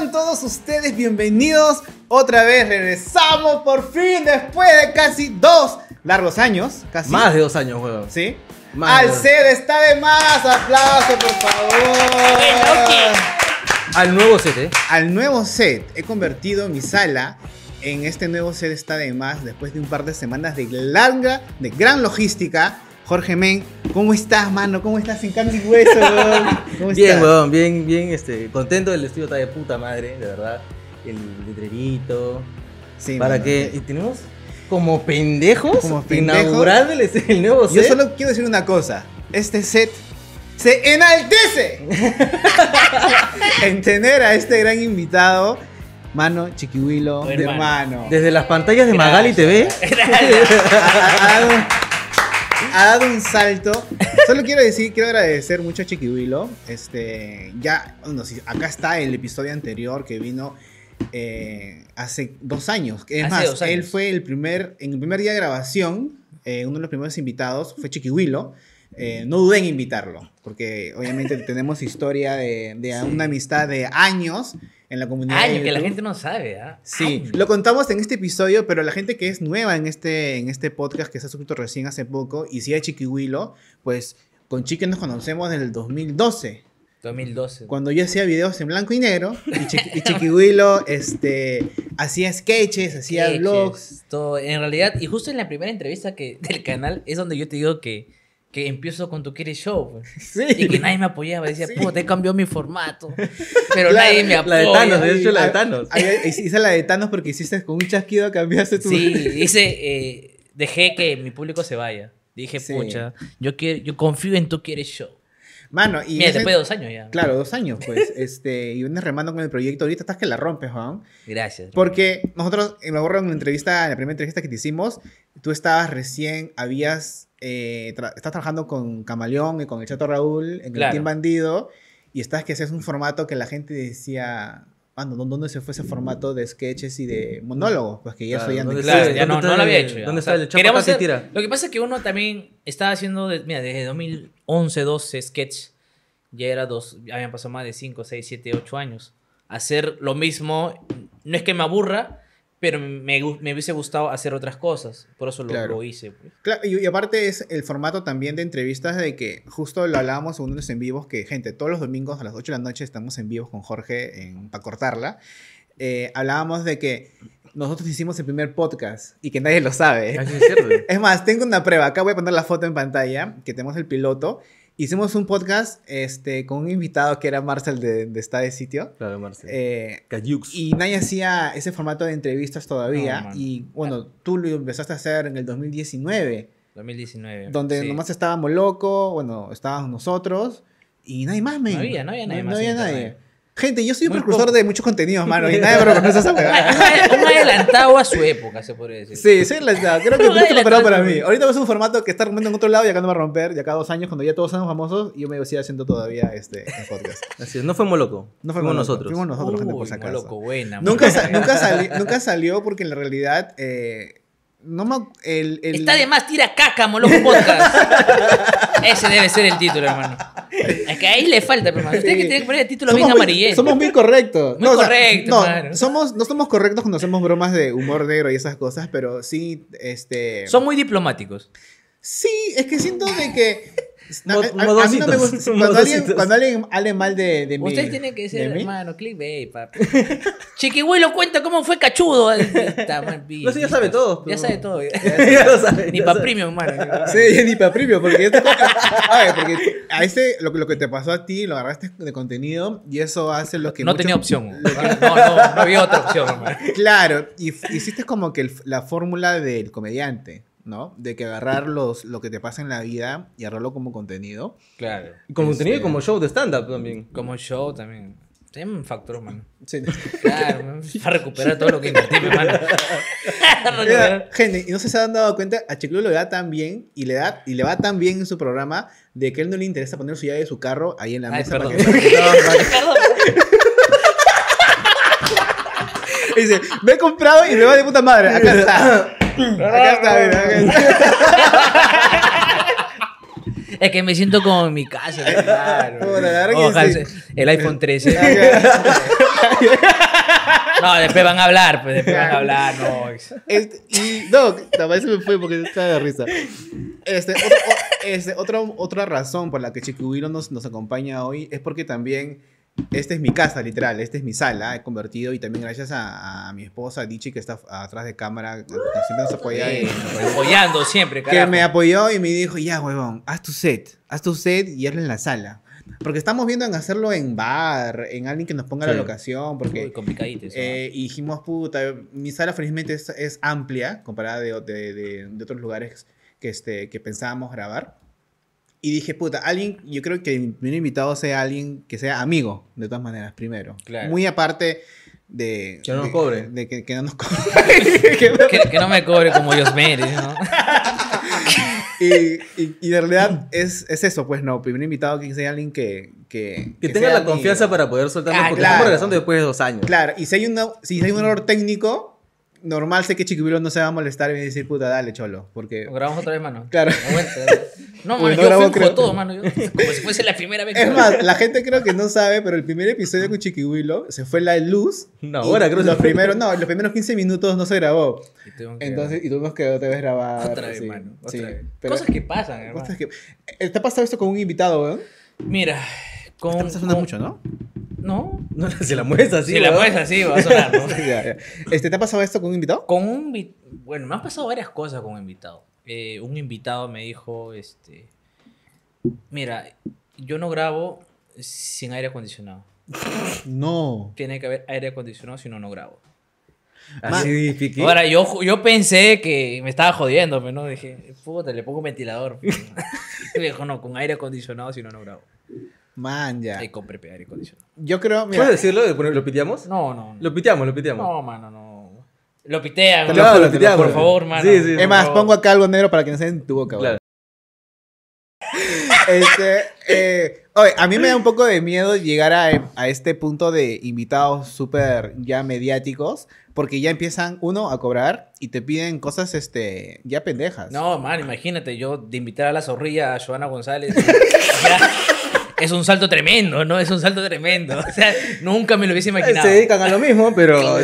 Sean todos ustedes bienvenidos. Otra vez regresamos por fin después de casi dos largos años. Casi. Más de dos años, weón. ¿Sí? Más Al de- set está de más. Aplauso, por favor. Al nuevo set, ¿eh? Al nuevo set. He convertido mi sala en este nuevo set está de más después de un par de semanas de larga, de gran logística. Jorge Men, ¿cómo estás, mano? ¿Cómo estás en carne y hueso, weón? ¿Cómo Bien, estás? weón, bien, bien, este, contento del estudio está de puta madre, de verdad. El letrerito. Sí, para mano. que. Y tenemos como pendejos. Como pendejos. Inaugurar el, el nuevo set. Yo solo quiero decir una cosa. Este set se enaltece en tener a este gran invitado, mano Chiquihuilo, de hermano. mano. Desde las pantallas de Magali TV. Ha, dado, un salto. Solo quiero decir, quiero agradecer mucho a Chiquihuilo. Este, ya, bueno, sí, acá está el episodio anterior que vino eh, hace dos años. Es Hace más, años. él fue el primer, en el primer día de grabación, eh, uno de los primeros invitados fue Chiquihuilo. Eh, no duden en invitarlo, porque obviamente tenemos historia de, de una amistad de años en la comunidad. de Años que la gente no sabe, ¿ah? Sí, Años. lo contamos en este episodio, pero la gente que es nueva en este, en este podcast, que se ha suscrito recién hace poco, y si es Chiquihuilo, pues con Chiqui nos conocemos desde el 2012, 2012. cuando yo hacía videos en blanco y negro, y, Chiqui- y Chiquihuilo este, hacía sketches, hacía Sketches, vlogs. Todo, en realidad, y justo en la primera entrevista que, del canal es donde yo te digo que, que empiezo con tu quieres show. pues. Sí. Y que nadie me apoyaba. Decía, Sí. puta, he cambiado mi formato. Pero Claro, nadie me la apoya. de Thanos, de hecho, la de Thanos. Hice la de Thanos porque hiciste con un chasquido, cambiaste tu... Sí, dice, eh, dejé que mi público se vaya. Dije, Sí. pucha, yo, quiero, yo confío en tu quieres show. Mano, y... Mira, ese- después de dos años ya. Claro, dos años, pues, este, y vienes remando con el proyecto, ahorita estás que la rompes, Juan. Gracias. Porque nosotros, me acuerdo en la entrevista, en la primera entrevista que te hicimos, tú estabas recién, habías, eh, tra- estás trabajando con Camaleón y con el Chato Raúl en el Claro. Team Bandido, y estabas que hacías un formato que la gente decía, ah, no, ¿dónde se fue ese formato de sketches y de monólogos? Pues que ya Claro, eso ya no ¿dónde existe. Claro, ya no, ¿Dónde no está lo había el- hecho. ya. dónde O está el Chapo hacer- tira? Lo que pasa es que uno también estaba haciendo, de- mira, desde 2011, 12 sketch, ya era dos, ya habían pasado más de 5, 6, 7, 8 años. Hacer lo mismo, no es que me aburra, pero me, me hubiese gustado hacer otras cosas. Por eso lo, Claro. lo hice. pues. Claro, y, y aparte es el formato también de entrevistas de que justo lo hablábamos en uno de los en vivos que, gente, todos los domingos a las 8 de la noche estamos en vivos con Jorge para cortarla. Eh, hablábamos de que nosotros hicimos el primer podcast y que nadie lo sabe. Así es cierto. Es más, tengo una prueba. Acá voy a poner la foto en pantalla, que tenemos el piloto. Hicimos un podcast este, con un invitado que era Marcel de, de Está de Sitio. Claro, Marce. Eh, Cayux. y nadie hacía ese formato de entrevistas todavía. No, y bueno, tú lo empezaste a hacer en el 2019, 2019. donde sí. nomás estábamos loco, bueno, estábamos nosotros y nadie más, men. No había- no había nadie más había en nadie. Gente, yo soy un precursor de muchos contenidos, mano, y nadie me reconoce esa huevada. un- adelantado a su época, se podría decir. Sí, sí, la, la- creo que estás la- preparado para mí. Ahorita es un formato que está rompiendo en otro lado y acá no va a romper. Y acá dos años, cuando ya todos somos famosos, yo me sigo haciendo todavía este, podcast. Así es, no fue Moloco. No fuimos Moloco, nosotros. Fuimos nosotros, gente, por si acaso. loco, buena. Nunca salió porque en la realidad. eh, no me, el, el- Está de más, tira caca, moloco podcast. Ese debe ser el título, hermano. Es que ahí le falta, hermano. Usted Sí. que tiene que poner el título somos bien muy- amarillento. Somos muy correctos. Muy o sea, correcto, no, mano. somos, no somos correctos cuando hacemos bromas de humor negro y esas cosas, pero sí, este... Son muy diplomáticos. Sí, es que siento de que... a- Mo- a- a, mí no me gusta. Cuando alguien, cuando alguien hable mal de, de mí... Usted tiene que ser, hermano, clickbait, papi. Chiquihuelo cuenta cómo fue cachudo. Está mal, No sé, ya sabe todo. Ya sabe todo. ya lo sabe. Ni ya para premium, hermano. Sí, ni para premio, porque esto- a ver, porque a este, lo, que- lo que te pasó a ti, lo agarraste de contenido y eso hace lo que No muchos- tenía opción. No, no, no había otra opción, hermano. Claro, y hiciste como que el- la fórmula del comediante, ¿no? De que agarrar los, lo que te pasa en la vida y agarrarlo como contenido. Claro. Y como Este- tenía y como show de stand-up también. Como show también. Tiene un factor, hermano. Sí. Claro, man. para recuperar todo lo que invertí, mi hermano. Mira, Recuperar. gente, y no sé si se han dado cuenta, a Chiclo le da tan bien y le, da, y le va tan bien en su programa de que a él no le interesa poner su llave de su carro ahí en la Ay, mesa. perdón. para que- Perdón. Y dice, me he comprado y me va de puta madre. Acá está. Acá está, mira, acá está. Es que me siento como en mi casa. Claro. Ojalá sí. El iPhone 13. No, después van a hablar, pues después van a hablar, no. Este, y no, también se me fue porque estaba de risa. Este, otro- o- este, otra, otra razón por la que Chiquihuilo nos, nos acompaña hoy es porque también esta es mi casa, literal, esta es mi sala, he convertido y también gracias a, a mi esposa Dichi que está atrás de cámara, que siempre nos apoya en- Apoyando siempre, que carajo. me apoyó y me dijo, ya, huevón, haz tu set, haz tu set y hazlo en la sala. Porque estamos viendo en hacerlo en bar, en alguien que nos ponga la Sí. locación, porque... Uy, complicadito eso, Eh, y dijimos, puta, mi sala felizmente es, es amplia comparada de, de- de- de otros lugares que, este, que pensábamos grabar. Y dije, puta, alguien, yo creo que mi primer invitado sea alguien que sea amigo, de todas maneras, primero. Claro. Muy aparte de... Que no nos de- cobre. De que, que no nos cobre. Que no- Que, no me cobre como Dios mere, ¿no? y, y, y de realidad es, es eso, pues no, primer invitado que sea alguien que... Que, Que que tenga la amigo. confianza para poder soltarlo, Ah, porque claro. estamos regresando después de dos años. Claro, y si hay, una, si hay un error técnico, normal sé que Chiquibilo no se va a molestar y va a decir, puta, dale, cholo. Porque. Lo grabamos otra vez, mano. Claro. No, mano, no yo finjo creo. todo, mano. Yo, como si fuese la primera vez que Es más, la gente creo que no sabe, pero el primer episodio con Chiquihuilo se fue la luz. Una hora, creo que Los primeros, no, los primeros 15 minutos no se grabó. Y que- Entonces, y tuvimos que otra vez grabar. Otra vez, sí, mano. Otra sí, vez. pero- Cosas que pasan, hermano. cosas que- Eh, ¿Te ha pasado esto con un invitado, weón? Mira, con. Con- mucho, ¿no? No. No, si la mueves así. si la pones así, va a sonar, ¿no? Ya, ya. Este, ¿Te ha pasado esto con un invitado? Con un bueno, me han pasado varias cosas con un invitado. Eh, un invitado me dijo, este, mira, yo no grabo sin aire acondicionado. No. Tiene que haber aire acondicionado, si no, no grabo. Así, piqui. Ahora, yo, yo pensé que me estaba jodiendo, pero no, dije, puta, le pongo un ventilador. me dijo, no, con aire acondicionado, si no, no grabo. Man, ya. Ahí compré aire acondicionado. Yo creo, mira, ¿Puedes decirlo? ¿Lo pone- ¿Lo piteamos? No, no. Lo piteamos, lo piteamos. No, mano, no. Lo pitean. Lo juro, lo te lo piteamos. Por favor, mano. Sí, sí. es más, por pongo acá algo negro para que no se en tu boca, weón. Claro. Este, eh, oye, a mí me da un poco de miedo llegar a, a este punto de invitados súper ya mediáticos, porque ya empiezan, uno, a cobrar y te piden cosas, este, ya pendejas. No, man, imagínate, yo de invitar a la zorrilla a Joana González. ya, es un salto tremendo, ¿no? Es un salto tremendo. O sea, nunca me lo hubiese imaginado. Se dedican a lo mismo, pero.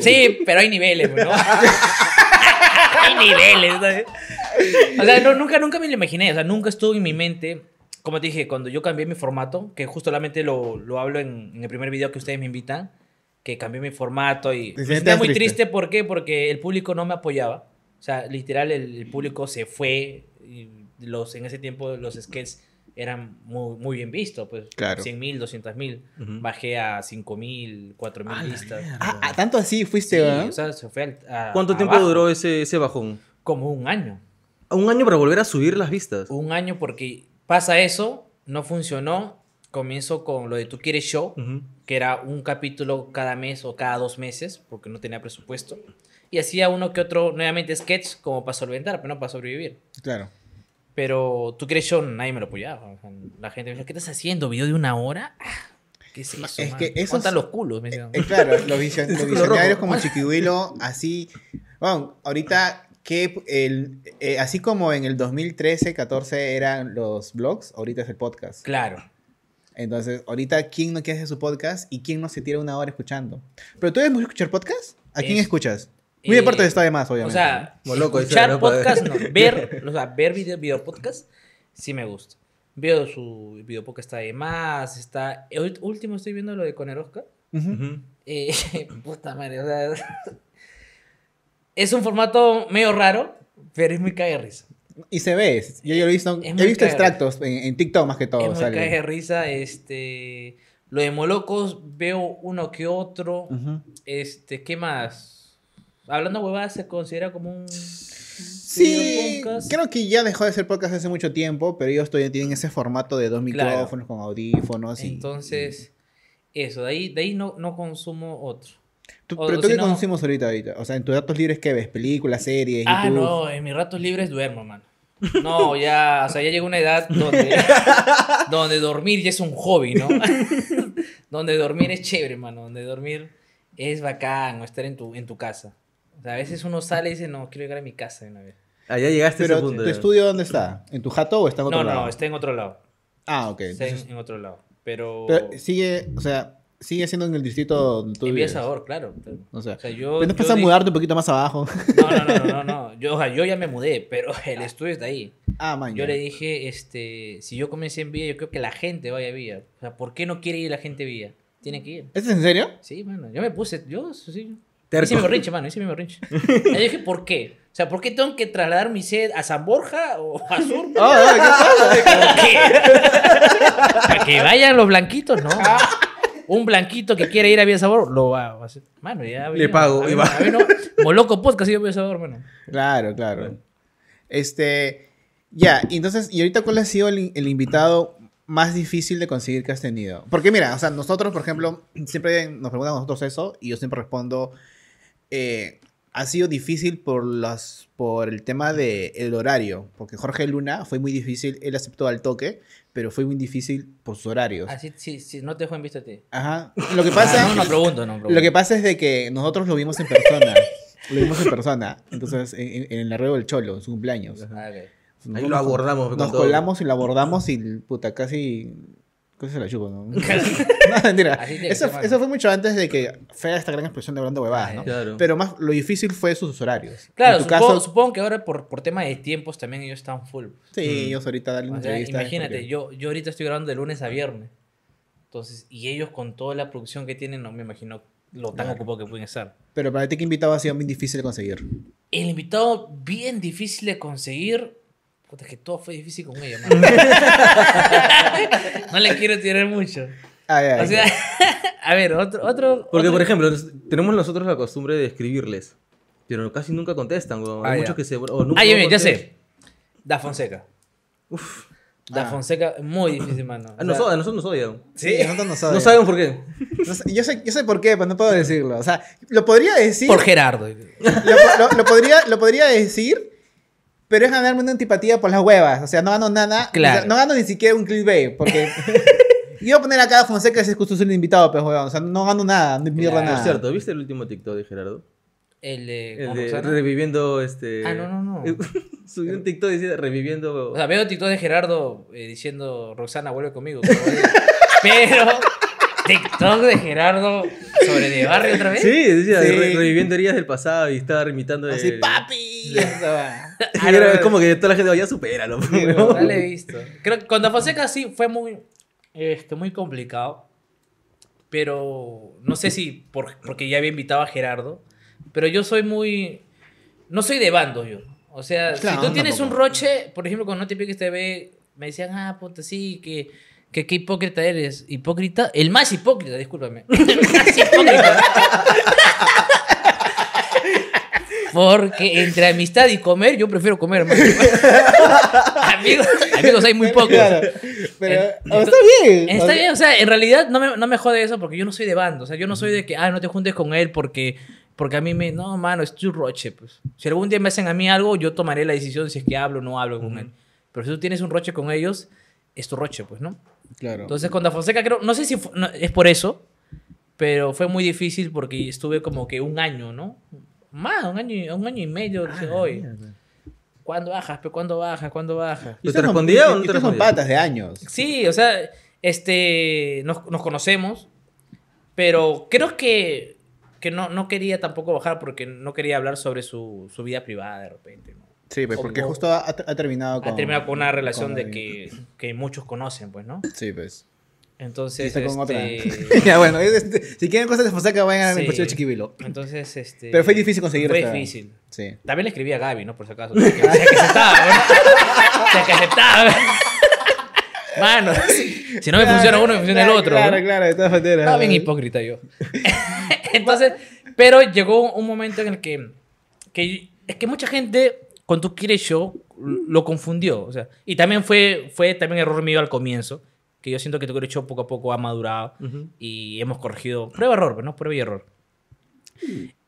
Sí, pero hay niveles, ¿no? hay niveles, ¿sabes? O sea, no, nunca, nunca me lo imaginé. O sea, nunca estuvo en mi mente. Como te dije, cuando yo cambié mi formato, que justamente lo, lo hablo en, en el primer video que ustedes me invitan, que cambié mi formato y me sentía muy triste. triste. ¿Por qué? Porque el público no me apoyaba. O sea, literal, el, el público se fue. Y los, en ese tiempo los sketches eran muy, muy bien vistos. Pues Claro. 100 mil, 200 mil. Bajé a 5 mil, 4 A mil vistas. Ah, ah, tanto así fuiste, Sí, ¿verdad? o sea, se fue al- a- ¿Cuánto tiempo abajo. duró ese, ese bajón? Como un año. Un año para volver a subir las vistas. Un año porque pasa eso, no funcionó. Comienzo con lo de Tú Quieres Show, que era un capítulo cada mes o cada dos meses, porque no tenía presupuesto. Y hacía uno que otro, nuevamente sketch, como para solventar, pero no para sobrevivir. Claro. Pero Tú Quieres Show, nadie me lo apoyaba. La gente me decía, ¿qué estás haciendo? ¿Video de una hora? Ah, ¿Qué es eso? Es man? que esos- los culos, me decían. Eh, claro, los, vision- los visionarios como Chiquihuilo, así. Bueno, ahorita que el, eh, así como en el 2013, 14 eran los blogs, ahorita es el podcast. Claro. Entonces, ahorita, ¿quién no quiere hacer su podcast y quién no se tira una hora escuchando? ¿Pero tú mucho escuchar podcast? ¿A quién Es- escuchas? Muy Eh, aparte de esto, además, O obviamente. sea, escuchar podcast, no. Ver, o sea, ver video, video podcast, sí me gusta. Veo su video podcast está de más, está... el último estoy viendo lo de Conerosca. Ujú. Eh, puta madre, o sea... Es un formato medio raro, pero es muy de risa. Y se ve, yo, yo he visto, he visto extractos en, en TikTok más que todo. es muy sale. cague de risa, este... Lo de Molocos veo uno que otro. Este, ¿qué más? Hablando huevadas se considera como un... Sí, creo que ya dejó de ser podcast hace mucho tiempo, pero ellos todavía tienen ese formato de dos Claro. micrófonos con audífonos. Y, Entonces, eso, de ahí, de ahí no, no consumo otro. Tú- o- pero tú qué no- consumimos ahorita, ahorita? O sea, en tus datos libres, ¿qué ves? ¿Películas, series, Ah, YouTube? no, en mis ratos libres duermo, mano. No, ya, o sea, ya llegó una edad donde, donde dormir ya es un hobby, ¿no? donde dormir es chévere, mano. Donde dormir es bacán, o estar en tu, en tu casa. O sea, a veces uno sale y dice, no, quiero llegar a mi casa de una vez. Allá llegaste a ese Pero, punto. ¿tu estudio dónde está? ¿En tu jato o está en otro No, no, lado? no, está en otro lado. Ah, ok. Está en, Entonces- en otro lado. Pero. pero sigue, o sea, sigue siendo en el distrito donde tú en vives. Sabor, claro. O sea, O sea, yo. ¿pero no yo pasa a di- mudarte un poquito más abajo? No, no, no, no, no, no. Yo, o sea, yo ya me mudé, pero el estudio está ahí. ah, man. Yo le dije, este, si yo comencé en Villa, yo creo que la gente vaya a Villa. O sea, ¿por qué no quiere ir la gente a Villa? Tiene que ir. ¿Esto es en serio? Sí, mano. Yo me puse, yo, sí. Terco. Hice mi berrinche, mano, hice mi berrinche. Y dije, ¿por qué? O sea, ¿por qué tengo que trasladar mi sed a San Borja o a Sur? ¿qué pasa? ¿Por qué? Para que vayan los blanquitos, ¿no? Un blanquito que quiere ir a Villa Sabor, lo va a hacer. Mano, ya Le pago, A y va. a mí no. Moloco Podcast y yo Villa Sabor, mano. Claro, claro. Este, ya, entonces, ¿y ahorita cuál ha sido el, el invitado más difícil de conseguir que has tenido? Porque mira, o sea, nosotros, por ejemplo, siempre nos preguntan a nosotros eso y yo siempre respondo, eh, ha sido difícil por las por el tema del el horario, porque Jorge Luna fue muy difícil, él aceptó al toque, pero fue muy difícil por sus horarios. Así, sí, sí, no te dejo en vista a ti. Ajá. Lo que pasa, Ah, no, no pregunto, no pregunto. lo que pasa es de que nosotros lo vimos en persona. Lo vimos en persona. Entonces, en, en- el arrego del Cholo, en su cumpleaños. Ah, ok. Nos Ahí lo nos- abordamos. con Nos todo. colamos y lo abordamos y puta, casi. Casi se la chupo, ¿no? no, mentira. Eso, ser, mano. eso fue mucho antes de que fuera esta gran expresión de hablando huevadas, ¿no? Claro. Pero más lo difícil fue sus horarios. Claro, en tu supongo, caso, supongo que ahora por, por tema de tiempos también ellos están full. sí, Mm. ellos ahorita darle una O sea, entrevista. imagínate, porque- yo, yo ahorita estoy grabando de lunes a viernes. Entonces, y ellos con toda la producción que tienen, no me imagino lo tan Claro. ocupado que pueden estar. Pero para ti, ¿qué invitado ha sido muy difícil de conseguir? El invitado bien difícil de conseguir. Puta, es que todo fue difícil con ella, mano. no le quiero tirar mucho. Ay, ay, O sea, a ver, otro. otro Porque, otro- por ejemplo, nos- tenemos nosotros la costumbre de escribirles. Pero casi nunca contestan, weón. Ah, Hay ya. muchos que se. o nunca Ah, ya, no bien, ya sé. Da Fonseca. Uf. Da Ah. Fonseca, muy difícil, mano. A O sea, nosotros, a nosotros nos odian. Sí, a nosotros nos No odian. sabemos por qué. No sé- yo, sé, yo sé por qué, pero no puedo decirlo. O sea, lo podría decir. Por Gerardo. Lo, lo- lo podría, lo podría decir, pero es ganarme una antipatía por las huevas. O sea, no gano nada. Claro. o sea, no gano ni siquiera un clickbait. Porque. Yo voy a poner acá a Fonseca si es justo ser el invitado, pues, huevón. O sea, no gano nada, no mierda Claro, nada. Por cierto, ¿viste el último TikTok de Gerardo? El de. El ¿con de reviviendo este. Ah, no, no, no. Subió un TikTok diciendo reviviendo. O sea, veo TikTok de Gerardo eh, diciendo Roxana vuelve conmigo. Pero TikTok de Gerardo sobre de barrio otra vez. sí, decía Sí. re- reviviendo heridas del pasado y estaba imitando. Así, el- papi. Y era- es como que toda la gente, "Oh, ya supéralo. no, no le he visto. Creo que con Da Fonseca sí fue muy, este, muy complicado. Pero no sé si por, porque ya había invitado a Gerardo. Pero yo soy muy. No soy de bando yo. O sea, Claro, si tú no tienes un roche, por ejemplo, con No Te Piques TV, me decían, ah, puta, sí, que. Que qué hipócrita eres. ¿Hipócrita? El más hipócrita, discúlpame. El más hipócrita. Porque entre amistad y comer, yo prefiero comer, hermano. amigos, amigos hay muy pocos. Claro. Pero está bien. Está bien, o sea, en realidad no me, no me jode eso porque yo no soy de bando. O sea, yo no soy de que, ah, no te juntes con él porque, porque a mí me. No, mano, es tu roche. Pues. Si algún día me hacen a mí algo, yo tomaré la decisión si es que hablo o no hablo con él. Pero si tú tienes un roche con ellos, es tu roche, pues, ¿no? Claro. Entonces con Da Fonseca creo, no sé si no, es por eso, pero fue muy difícil porque estuve como que un año, ¿no? Más, un año, y- un año y medio. dije, oye, ¿cuándo bajas? ¿Pero cuándo bajas? ¿Cuándo bajas? ¿Y ¿Te respondía o no te respondía? patas de años. Sí, o sea, este, nos, nos conocemos, pero creo que, que no, no quería tampoco bajar porque no quería hablar sobre su, su vida privada de repente. ¿no? Sí, pues porque O- justo ha, ha terminado con. ha terminado con una relación con de que, que muchos conocen, pues, ¿no? Sí, pues. Entonces, está con otra. este, ya, bueno, es- este, si quieren cosas de Fonseca, vayan a mi Sí. de Chiquibilo. entonces, este... Pero fue difícil conseguir Fue esta- difícil. Sí. También le escribí a Gaby, ¿no? Por si acaso. O sea, que, que aceptaba, ¿no? O sea, que aceptaba. Mano, si no me funciona uno, me funciona el Claro, otro. Claro, ¿no? claro, de todas maneras. Estaba bien hipócrita yo. Entonces, pero llegó un momento en el que, que es que mucha gente, cuando tú quieres show, lo confundió. O sea, y también fue, fue también error mío al comienzo, que yo siento que tu quieres show poco a poco ha madurado y hemos corregido. Prueba error, pero no prueba y error.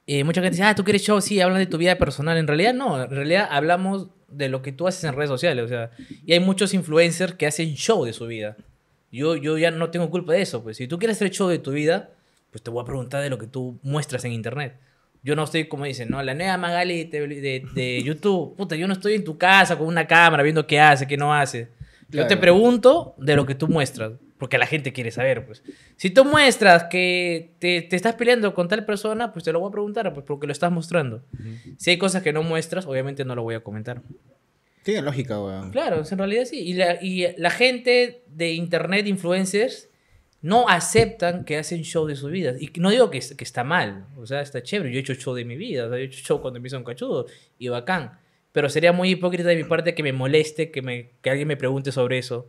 Eh, mucha gente dice, ah, tú quieres show, sí, hablan de tu vida personal. En realidad no, en realidad hablamos de lo que tú haces en redes sociales. O sea, y hay muchos influencers que hacen show de su vida. Yo, yo ya no tengo culpa de eso. Pues si tú quieres hacer show de tu vida, pues te voy a preguntar de lo que tú muestras en internet. Yo no estoy, como dicen, ¿no? La nueva Magali de, de- de YouTube. Puta, yo no estoy en tu casa con una cámara viendo qué hace, qué no hace. Yo te Claro. pregunto de lo que tú muestras, porque la gente quiere saber, pues. Si tú muestras que te, te estás peleando con tal persona, pues te lo voy a preguntar, pues porque lo estás mostrando. Si hay cosas que no muestras, obviamente no lo voy a comentar. Tiene lógica, weón. Claro, en realidad sí. Y la, y la gente de internet, influencers, no aceptan que hacen show de sus vidas. Y no digo que, que está mal, o sea, está chévere. Yo he hecho show de mi vida, o sea, yo he hecho show cuando me hizo un cachudo y bacán. Pero sería muy hipócrita de mi parte que me moleste, que, me, que alguien me pregunte sobre eso.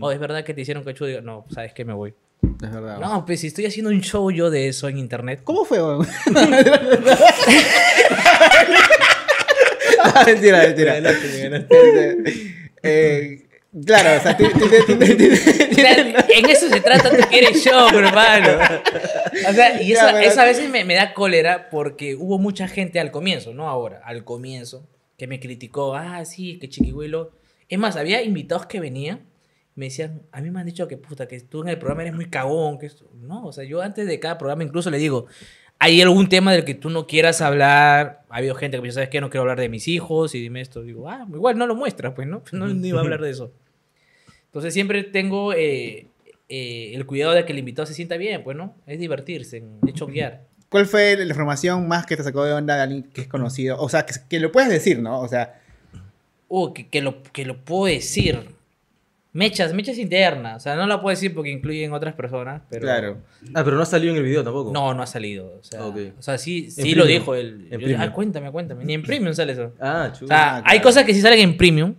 Oh, ¿es verdad que te hicieron cachudo? Y digo, no, sabes que me voy. Es verdad. No, pues si estoy haciendo un show yo de eso en internet. ¿Cómo fue, weón? mentira, mentira. Eh, claro, o sea, en eso se trata, tú quieres show, hermano. O sea, y eso, eso a veces me, me da cólera porque hubo mucha gente al comienzo, no ahora, al comienzo, que me criticó, ah, sí, que chiquihuelo. Es más, había invitados que venían, me decían, a mí me han dicho que puta, que tú en el programa eres muy cagón, que esto. No, o sea, yo antes de cada programa incluso le digo, hay algún tema del que tú no quieras hablar. Ha habido gente que me dice, ¿sabes qué? No quiero hablar de mis hijos y dime esto. Digo, ah, igual no lo muestras, pues, ¿no? No, no iba a hablar de eso. Entonces siempre tengo eh, eh, el cuidado de que el invitado se sienta bien, pues, ¿no? Es divertirse, es choquear. ¿Cuál fue la información más que te sacó de onda de alguien que es conocido? O sea, que, que lo puedes decir, ¿no? O sea, Uh, que, que lo, que lo puedo decir. Mechas, mechas internas. O sea, no la puedo decir porque incluyen otras personas, pero... claro. Ah, pero no ha salido en el video tampoco. No, no ha salido. O sea, Ok. o sea sí, sí lo dijo él. Dije, ah, cuéntame, cuéntame. Ni en premium sale eso. Ah, O chulo. sea, Ah, hay cosas que sí salen en premium,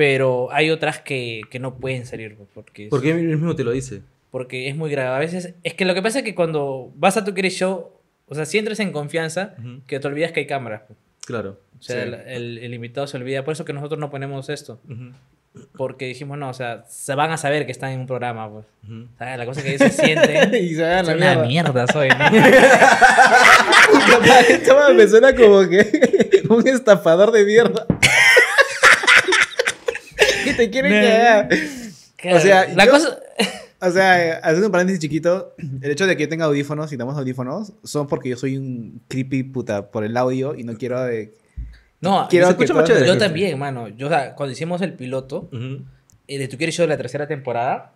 pero hay otras que, que no pueden salir. Porque, Porque él mismo te lo dice. porque es muy grave. A veces, es que lo que pasa es que cuando vas a tu Quieres Show, o sea, si entras en confianza, Ujú. que te olvidas que hay cámaras. Claro. O sea, Sí. el, el- el invitado se olvida. Por eso que nosotros no ponemos esto. Ujú, Porque dijimos, no, o sea, se van a saber que están en un programa, pues. O sea, la cosa que ellos se sienten. y se hagan es la una mierda. mierda soy, ¿no? Esto me suena como que un estafador de mierda. ¿Qué te quieren que haga? Claro, sea, la yo- cosa. O sea, haciendo un paréntesis chiquito, el hecho de que yo tenga audífonos y damos audífonos son porque yo soy un creepy puta por el audio y no quiero de... No, Quiero se que escucha más todos- chévere. yo también, mano. Yo, o sea, cuando hicimos el piloto, Ujú. eh, de Tu Quieres Show de la tercera temporada,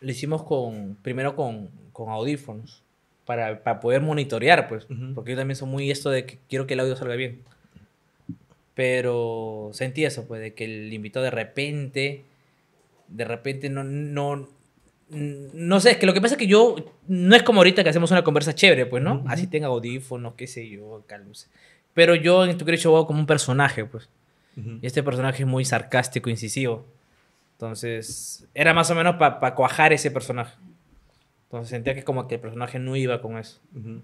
lo hicimos con, primero con, con audífonos, para, para poder monitorear, pues, Ujú. porque yo también soy muy esto de que quiero que el audio salga bien. Pero sentí eso, pues, de que el invitado de repente, de repente no, no, no sé, es que lo que pasa es que yo, no es como ahorita que hacemos una conversa chévere, pues, ¿no? Así tenga audífonos, qué sé yo, luces. Pero yo en Tu Quieres Show hago como un personaje, pues. Ujú. Y este personaje es muy sarcástico, incisivo. Entonces, era más o menos para cuajar ese personaje. Entonces sentía que como que el personaje no iba con eso. Ujú.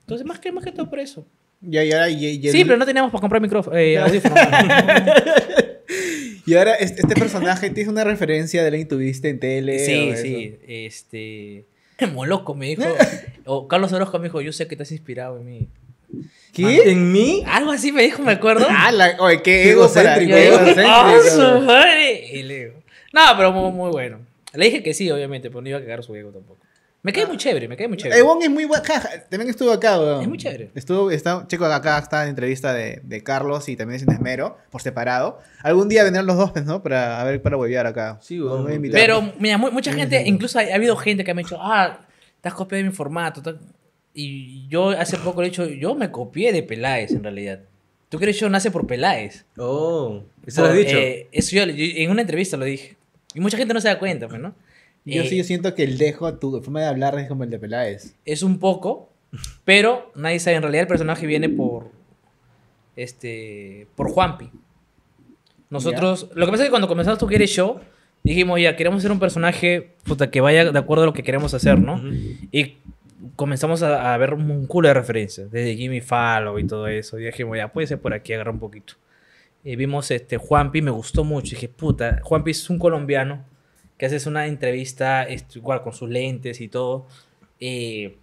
Entonces, más que, más que todo por eso. Y, y ahora, y, y- Sí, pero no teníamos para comprar micrófono, eh, audífonos. y ahora este, este personaje tiene una referencia de la que tuviste en tele. sí, o eso? sí. Este... Moloco me dijo, o Carlos Orozco me dijo, yo sé que te has inspirado en mí. ¿Qué? ¿En mí? Algo así me dijo, me acuerdo. Ah, la, oye, qué, Qué ego para- egocéntrico, "Ah, egocéntrico. su madre". Y le digo, no, pero muy, muy bueno. Le dije que sí, obviamente, pero no iba a cagar su ego tampoco. Me cae muy chévere, me cae muy chévere. Ebon es muy buen. jaja, También estuvo acá, weón. Es muy chévere. Estuvo, está, Checo acá está en entrevista de, de Carlos y también de Sin Esmero, por separado. Algún día vendrán los dos, pues, ¿no? Para a ver, para huevear acá. Sí, weón. Pero, mira, mu- mucha gente, incluso ha, ha habido gente que me ha dicho, ah, te has copiado de mi formato. tal". Y yo hace poco le he dicho, yo me copié de Peláez en realidad. ¿Tú crees que yo nace por Peláez? Oh, eso lo has dicho. eh, eso yo, yo en una entrevista lo dije. Y mucha gente no se da cuenta, pues, ¿no? Yo Eh, sí siento que el dejo, tu forma de hablar es como el de Peláez. Es un poco, pero nadie sabe. En realidad el personaje viene por. Este. Por Juanpi. Nosotros. Lo que pasa es que cuando comenzamos Tu Quieres Show, dijimos ya, queremos hacer un personaje puta, que vaya de acuerdo a lo que queremos hacer, ¿no? Y comenzamos a, a ver un culo de referencias, desde Jimmy Fallow y todo eso. Y dijimos, ya, puede ser por aquí, agarra un poquito. Y vimos este Juanpi, me gustó mucho. Y dije, puta, Juanpi es un colombiano que haces una entrevista igual con sus lentes y todo, eh,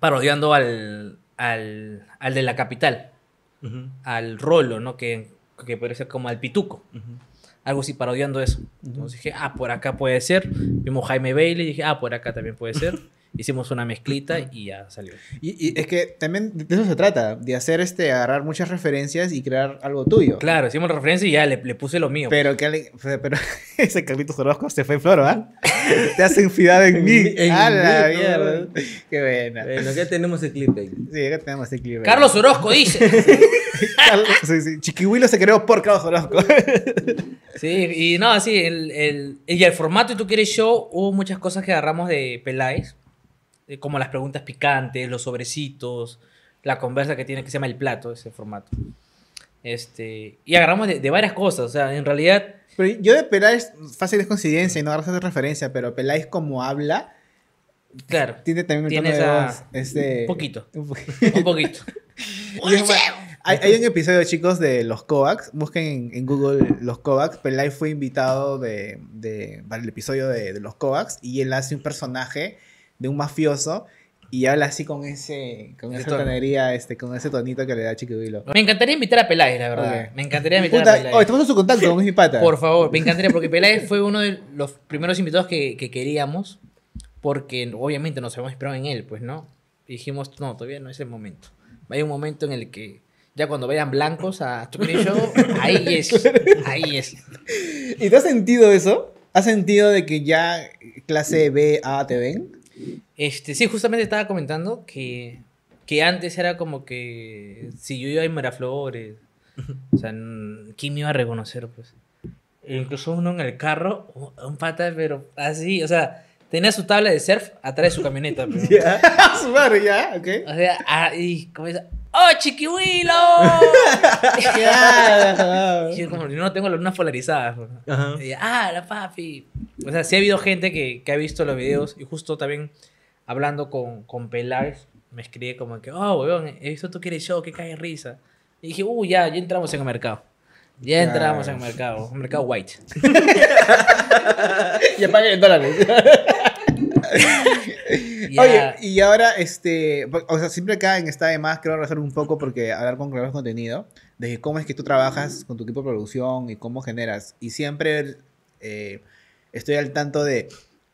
parodiando al, al, al de la capital, al Rolo, ¿no? Que, que puede ser como al Pituco. Algo así parodiando eso. Entonces dije, ah, por acá puede ser. Vimos Jaime Bailey y dije, ah, por acá también puede ser. hicimos una mezclita y ya salió. Y, y es que también de eso se trata, de hacer este, agarrar muchas referencias y crear algo tuyo. Claro, hicimos referencia y ya le, le puse lo mío. Pero, que, pero ese Carlitos Orozco se fue en floro, ¿ah? Te hacen fiado en mí. En ¡A la mí, mierda! ¿no? Qué buena. Bueno, acá tenemos el clip ahí. Sí, acá tenemos el clip. ahí. Carlos Orozco dice. Carlos- sí, sí. Chiquihuilo se creó por Carlos Orozco. Sí, y no, sí, el, el, y el formato y tú quieres show, hubo muchas cosas que agarramos de Peláez, eh, como las preguntas picantes, los sobrecitos, la conversa que tiene que se llama el plato, ese formato. Este, y agarramos de, de varias cosas, o sea, en realidad, Pero yo de Peláez, fácil es coincidencia y no agarras de referencia, pero Peláez como habla, claro, tiene también un Tiene de esa- voz. Este, un poquito. un po- un poquito. Hay, hay un episodio, chicos, de los Kovacs. Busquen en, en Google los Kovacs. Peláez fue invitado de, de- para el episodio de, de los Kovacs y él hace un personaje de un mafioso y habla así con ese con esa tono. tonería, este, con ese tonito que le da Chiquihuilo. Me encantaría invitar a Peláez, la verdad. Ok. Me encantaría invitar Puta, a Peláez. oh, estamos en su contacto, es mi pata. Por favor, me encantaría, porque Peláez fue uno de los primeros invitados que, que queríamos, porque obviamente nos habíamos esperado en él, pues, ¿no? Y dijimos, no, todavía no es el momento. Hay un momento en el que ya cuando vayan blancos a tu Show, ahí es, ahí es. ¿Y te has sentido eso? ¿Has sentido de que ya clase B, A te ven? Este, sí, justamente estaba comentando que, que antes era como que si yo iba a Miraflores, o sea, ¿quién me iba a reconocer? Pues? E incluso uno en el carro, un- pata, pero así, o sea, tenía su tabla de surf atrás de su camioneta. pero- Su madre, ya, ok. O sea, ahí comienza, ¡Oh, chiquihuilo! y yo como, yo no tengo las lunas polarizadas. Y, ah, la papi. O sea, sí ha habido gente que, que ha visto los videos y justo también hablando con, con Peláez, me escribe como que, oh, weón, he visto tú quieres show, que cae risa. Y dije, uh, ya, ya entramos en el mercado. Ya entramos en el mercado, un mercado white. Ya pagué en dólares. Ya- Oye, y ahora, este, o sea, siempre acá en Está de Más quiero rezar un poco porque hablar con creadores de contenido, de cómo es que tú trabajas con tu equipo de producción y cómo generas. Y siempre eh, estoy al tanto de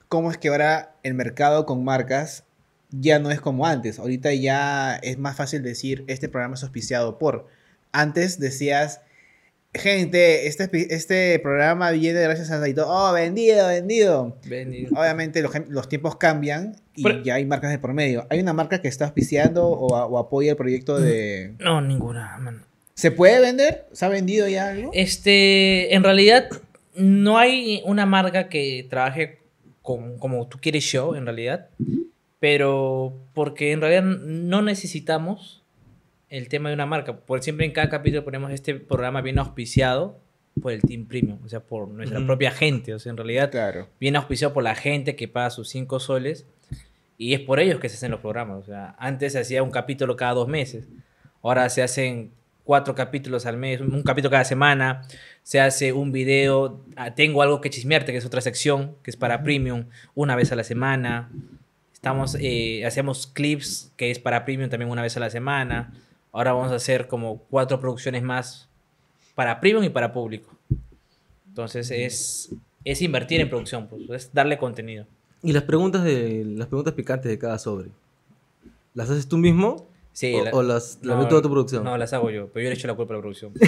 cómo es que ahora el mercado con marcas ya no es como antes. Ahorita ya es más fácil decir, este programa es auspiciado por. Antes decías, gente, este, este programa viene gracias a Naito. Oh, vendido, vendido. Ven, Obviamente los, los tiempos cambian y Pero- ya hay marcas de por medio. ¿Hay una marca que está auspiciando o, a- o apoya el proyecto de... No, ninguna, mano. ¿Se puede vender? ¿Se ha vendido ya algo? Este, en realidad, no hay una marca que trabaje con, como tú quieres show, en realidad. Pero porque en realidad no necesitamos el tema de una marca. Por siempre en cada capítulo ponemos este programa bien auspiciado por el Team Premium, o sea, por nuestra propia gente. O sea, en realidad, Claro. bien auspiciado por la gente que paga sus 5 soles. Y es por ellos que se hacen los programas. O sea, antes se hacía un capítulo cada dos meses. Ahora se hacen cuatro capítulos al mes, un capítulo cada semana. Se hace un video. ah, Tengo algo que chismearte, que es otra sección, que es para premium, una vez a la semana. Estamos, eh, hacemos clips, que es para premium también una vez a la semana. Ahora vamos a hacer como cuatro producciones más para premium y para público. Entonces es, es invertir en producción, pues, es darle contenido. Y las preguntas de las preguntas picantes de cada sobre. ¿Las haces tú mismo? Sí, o, la- o las, las no, ve toda tu producción? No, las hago yo, pero yo le echo la culpa a la producción.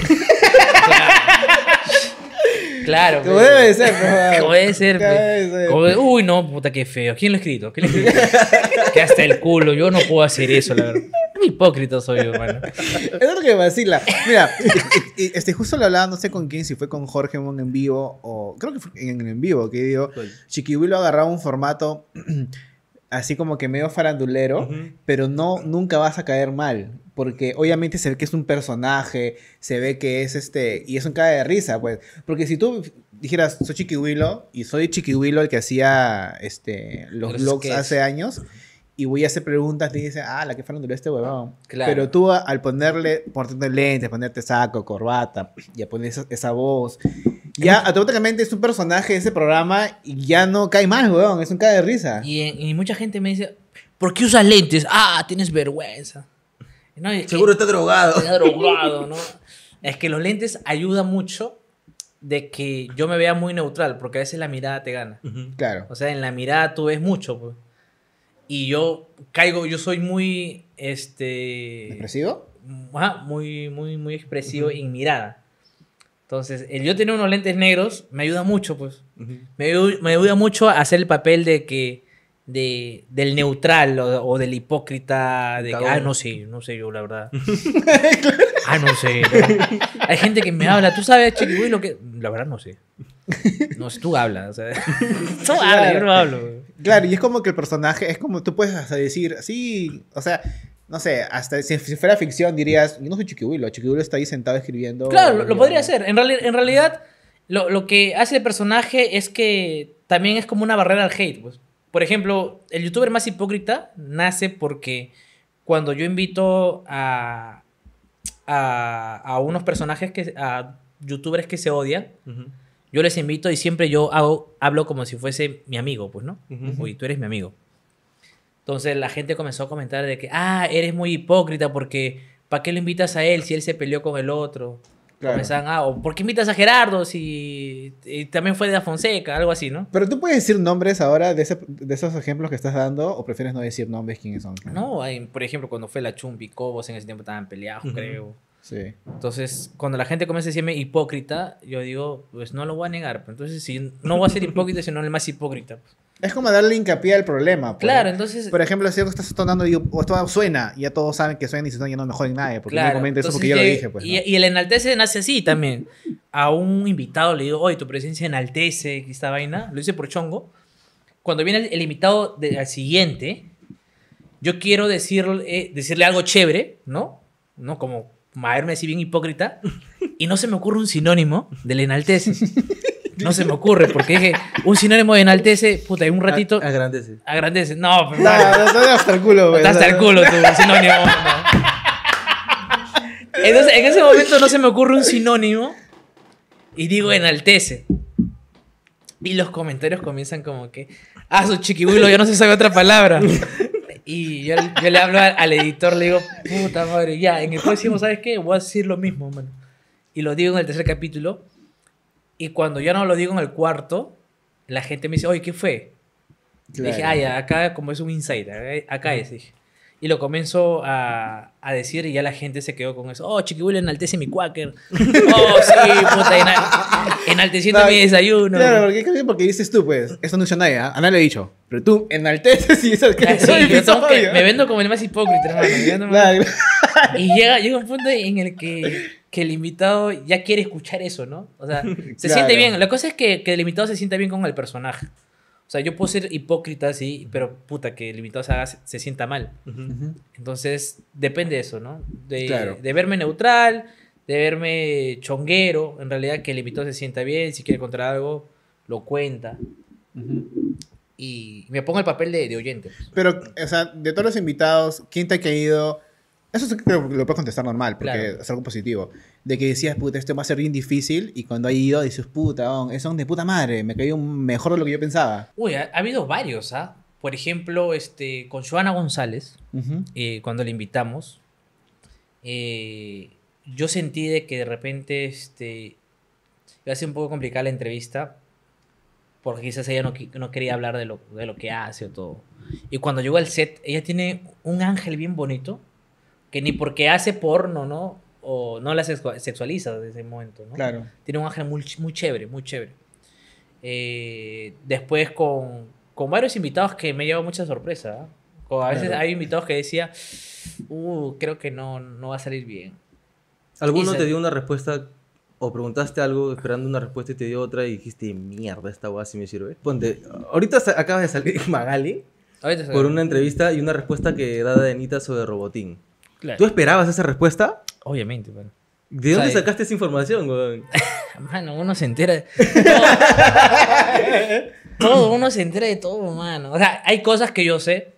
claro. Como pues. debe ser, pues, Como debe ser. Como pues. debe ser. Como de- uy, no, puta, qué feo. ¿Quién lo ha escrito? ¿Quién lo ha escrito? que hasta el culo. Yo no puedo hacer eso, la verdad. Muy hipócrita soy yo, hermano. Es lo que me vacila. Mira, y- y- este, justo lo hablaba, no sé con quién, si fue con Jorge Mon en vivo o creo que fue en, en vivo, que digo, ¿Cuál? Chiquihuilo agarraba un formato así como que medio farandulero, pero no, nunca vas a caer mal. Porque obviamente se ve que es un personaje, se ve que es este, y es un cae de risa, pues. Porque si tú dijeras, soy Chiquihuilo, y soy Chiquihuilo el que hacía este, los Los vlogs sketches. hace años, y voy a hacer preguntas, te dice, ah, la que farandulero este huevón. Claro. Pero tú a- al ponerle, ponerte lentes, ponerte saco, corbata, y a poner esa, esa voz, ya automáticamente es un personaje de ese programa y ya no cae mal, weón, es un cae de risa. Y, y mucha gente me dice, ¿por qué usas lentes? Ah, tienes vergüenza. No, es que- Seguro está drogado. Está drogado, ¿no? Es que los lentes ayudan mucho de que yo me vea muy neutral, porque a veces la mirada te gana. Ujú. Claro. O sea, en la mirada tú ves mucho, pues. Y yo caigo, yo soy muy, este... ¿Expresivo? Ajá, muy, muy, muy expresivo en mirada. Entonces, el yo tener unos lentes negros me ayuda mucho, pues. Me, me ayuda mucho a hacer el papel de que... De, del neutral o, o del hipócrita, de que, ah, no sé, no sé yo, la verdad. ah, no sé. Hay gente que me habla, tú sabes, Chiquibuy, lo que... La verdad no sé. No sé, tú hablas, o sea. tú hablas, yo no hablo. Claro, y es como que el personaje, es como tú puedes hasta decir, sí, o sea, no sé, hasta si, si fuera ficción dirías, yo no soy Chiquihuilo, Chiquihuilo está ahí sentado escribiendo. Claro, lo, podría hacer. En, reali- en realidad, lo, lo que hace el personaje es que también es como una barrera al hate. Pues. Por ejemplo, el youtuber más hipócrita nace porque cuando yo invito a, a, a unos personajes, que, a youtubers que se odian, yo les invito y siempre yo hago, hablo como si fuese mi amigo, pues, ¿no? Oye, tú eres mi amigo. Entonces la gente comenzó a comentar de que, ah, eres muy hipócrita porque, ¿para qué lo invitas a él si él se peleó con el otro? Claro. Comenzaban, ah, o ¿por qué invitas a Gerardo si y también fue de la Fonseca? Algo así, ¿no? Pero tú puedes decir nombres ahora de, ese- de esos ejemplos que estás dando, o prefieres no decir nombres quiénes son. No, hay, por ejemplo, cuando fue la Chumbi, Cobos en ese tiempo estaban peleados, creo. Sí. Entonces, cuando la gente comienza a decirme hipócrita, yo digo, pues no lo voy a negar. Pero entonces, si no voy a ser hipócrita, sino el más hipócrita. pues. Es como darle hincapié al problema. pues. Claro, entonces. Por ejemplo, si algo estás sonando y digo, o esto suena, y ya todos saben que suena y si no, ya no me joden nadie, porque Claro, no comento eso porque yo lo dije. Pues, y, ¿no? y el enaltece nace así también. A un invitado le digo, oye, tu presencia enaltece esta vaina. Lo hice por chongo. Cuando viene el, el invitado de- al siguiente, yo quiero decirle, decirle algo chévere, ¿no? ¿No? Como verme así bien hipócrita. Y no se me ocurre un sinónimo del enaltece. No se me ocurre, porque dije, un sinónimo de enaltece, puta, en un ratito A, grandece. agrandece. No, pero No, no, no, hasta el culo, güey. Hasta el culo tu sinónimo. ¿no? Entonces, en ese momento no se me ocurre un sinónimo y digo enaltece. Y los comentarios comienzan como que, ah, su chiquibulo, yo no sé sabe otra palabra. Y yo, yo le hablo al, al editor, le digo, puta madre, ya, en el próximo, ¿sabes qué? Voy a decir lo mismo, mano. Y lo digo en el tercer capítulo. Y cuando ya no lo digo en el cuarto, la gente me dice, oye, ¿qué fue? Claro. Dije, ah, ya, acá como es un insight, acá- acá es, dije. Y lo comienzo a, a decir y ya la gente se quedó con eso. Oh, Chiquibuelo enaltece mi quaker. Oh, sí, puta, enal- enalteciendo No, mi desayuno. Claro, porque, porque dices tú, pues, eso no hizo nadie, ¿ah? A nadie le he dicho. Pero tú enalteces y dices que Ah, sí, soy yo tengo que- me vendo como el más hipócrita, hermano. Claro. Y llega, llega un punto en el que, que el invitado ya quiere escuchar eso, ¿no? O sea, se Claro. siente bien. La cosa es que, que el invitado se sienta bien con el personaje. O sea, yo puedo ser hipócrita, sí, pero puta, que el invitado se, haga- se sienta mal. Entonces, depende de eso, ¿no? De, Claro. de verme neutral, de verme chonguero, en realidad que el invitado se sienta bien, si quiere contar algo, lo cuenta. Y me pongo el papel de, de oyente. pues. Pero, o sea, de todos los invitados, ¿quién te ha caído? Eso creo que lo puedes contestar normal, porque Claro. es algo positivo. De que decías, puta, esto va a ser bien difícil, y cuando ha ido, dices, puta, oh, es un de puta madre, me cayó mejor de lo que yo pensaba. Uy, ha, ha habido varios, ¿ah? Por ejemplo, este, con Joana González, Ujú. eh, cuando le invitamos, eh, yo sentí de que de repente este, iba a ser un poco complicada la entrevista, porque quizás ella no, no quería hablar de lo, de lo que hace o todo. Y cuando llegó al set, ella tiene un ángel bien bonito, que ni porque hace porno, ¿no? O no la sexua- sexualiza desde ese momento, ¿no? Claro. Tiene un ángel muy, muy chévere, muy chévere. Eh, después con, con varios invitados que me lleva mucha sorpresa. ¿ah? Con- a veces Claro. hay invitados que decía, uh, creo que no, no va a salir bien. ¿Alguno te dio una respuesta o preguntaste algo esperando una respuesta y te dio otra y dijiste, mierda, esta guay sí me sirve? Ponte, ahorita sa- acaba de salir Magali por una entrevista y una respuesta que da de Anita sobre Robotín. Claro. ¿Tú esperabas esa respuesta? Obviamente, bueno. ¿De dónde sacaste esa información, weón? Mano, uno se entera de todo. Todo, uno se entera de todo, mano. O sea, hay cosas que yo sé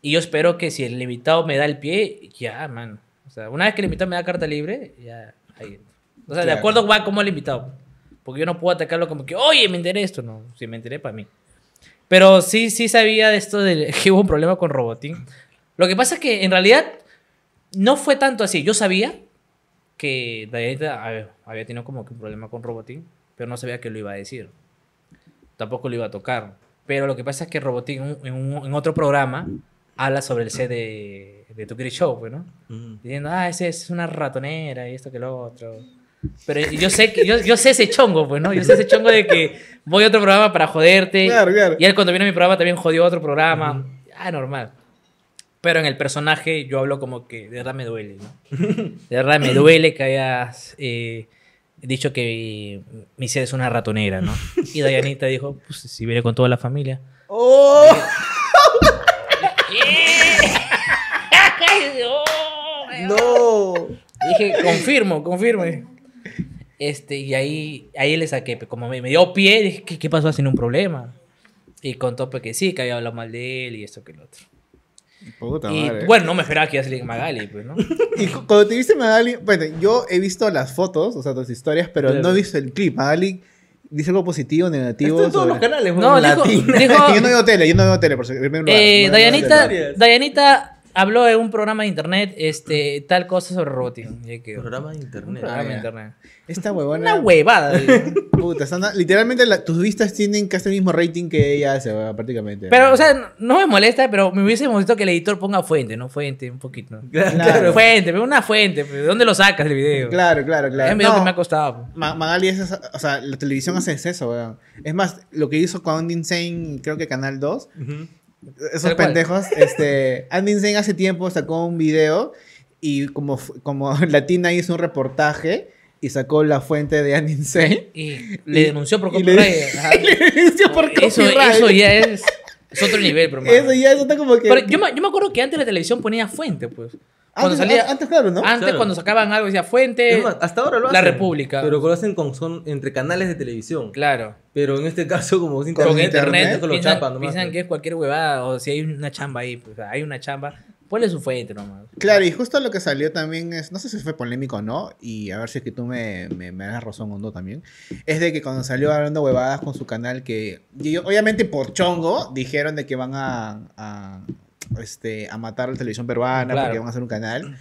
y yo espero que si el invitado me da el pie, ya, mano. O sea, una vez que el invitado me da carta libre, ya, ahí. O sea, de Claro. acuerdo va como el invitado. Porque yo no puedo atacarlo como que, oye, me enteré esto. No, si me enteré para mí. Pero sí, sí sabía de esto de que hubo un problema con Robotín. Lo que pasa es que en realidad no fue tanto así. Yo sabía que Dianita había, había tenido como que un problema con Robotín, pero no sabía que lo iba a decir. Tampoco lo iba a tocar. Pero lo que pasa es que Robotín en, un- en otro programa habla sobre el set de, de Tu Cris Show, pues, ¿no? Mm. Diciendo, ah, ese es una ratonera y esto que lo otro. Pero yo sé, que, yo, yo sé ese chongo, pues, ¿no? Yo sé ese chongo de que voy a otro programa para joderte. Claro, claro. Y él cuando vino a mi programa también jodió otro programa. Ah, normal. Pero en el personaje yo hablo como que de verdad me duele, ¿no? De verdad me duele que hayas eh, dicho que mi sed es una ratonera, ¿no? Y Dayanita dijo, pues si viene con toda la familia. ¡Oh! No. Dije, confirmo, confirmo. Este, y ahí, ahí le saqué, pues, como me, me dio pie, dije, ¿qué, qué pasó sin un problema? Y contó pues, que sí, que había hablado mal de él y esto que lo otro. Puta Y madre. bueno, no me esperaba que iba a salir Magali, pues, ¿no? Y cu- cuando te viste Magali, bueno, yo he visto las fotos, o sea, tus historias, pero Claro. no he visto el clip. Magali dice algo positivo, negativo. Esto en todos sobre- los canales, No, weón, dijo- dijo- yo no veo tele, yo no veo tele, por si-. Eh, No veo Dayanita, tele. Dayanita habló en un programa de internet, este, tal cosa sobre robótica. Programa de internet. programa de ya. internet. Esta huevona. Una huevada. digo. Puta, literalmente la- tus vistas tienen casi el mismo rating que ella hace, prácticamente. Pero, o sea, no- no me molesta, pero me hubiese molestado que el editor ponga fuente, ¿no? Fuente, un poquito. Claro. Claro. Fuente, pero una fuente. pero ¿De dónde lo sacas el video? Claro, claro, claro. Es un video No, que me ha costado. Ma- Magali es esa- o sea, la televisión hace eso, weón. Es más, lo que hizo con Insane, creo que Canal 2, Ujú. Esos pendejos, este, Andy Insane hace tiempo sacó un video y como, como Latina hizo un reportaje y sacó la fuente de Andy Insane. Y le denunció por le- copyright. Y le denunció por Eso, copyright. eso ya es, es otro nivel, pero Eso ya eso está como que... Pero yo, me, yo me acuerdo que antes la televisión ponía fuente, pues. Cuando antes, salía, antes, claro, ¿no? antes Claro. cuando sacaban algo decía fuente. Más, hasta ahora lo La hacen. República. Pero lo hacen con, son entre canales de televisión. Claro. Pero en este caso, como Con internet, internet, lo piensan, chapan nomás, piensan pues. que es cualquier huevada. O si hay una chamba ahí, pues hay una chamba, ponle su fuente nomás. Claro, y justo lo que salió también es, no sé si fue polémico o no, y a ver si es que tú me, me, me das razón o no también, es de que cuando salió hablando huevadas con su canal, que y obviamente por chongo dijeron de que van a, a, este, a matar la televisión peruana Claro. porque van a hacer un canal.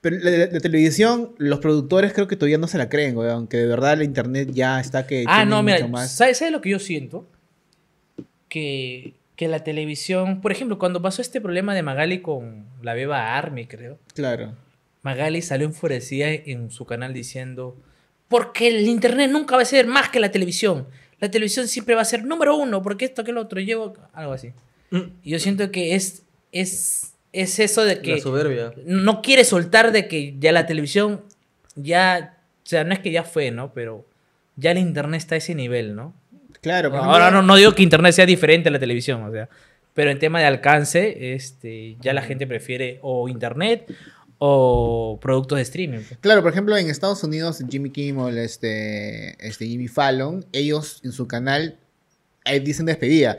Pero la, la- la televisión, los productores creo que todavía no se la creen, weón, que de verdad el internet ya está que... Ah, no, mira, más. ¿sabes, ¿sabes lo que yo siento? Que, que la televisión, por ejemplo, cuando pasó este problema de Magali con la Beba Army, creo, Claro. Magali salió enfurecida en su canal diciendo, porque el internet nunca va a ser más que la televisión. La televisión siempre va a ser número uno, porque esto que lo otro, llevo algo así. Mm. Y yo siento que es, es, es eso de La que soberbia. no quiere soltar de que ya la televisión ya, o sea, no es que ya fue, ¿no? Pero ya el internet está a ese nivel, ¿no? Claro. por Ahora ejemplo- no, no digo que internet sea diferente a la televisión, o sea, pero en tema de alcance, este, ya la gente prefiere o internet o productos de streaming. pues. Claro, por ejemplo, en Estados Unidos, Jimmy Kimmel, este, este Jimmy Fallon, ellos en su canal eh, dicen despedida.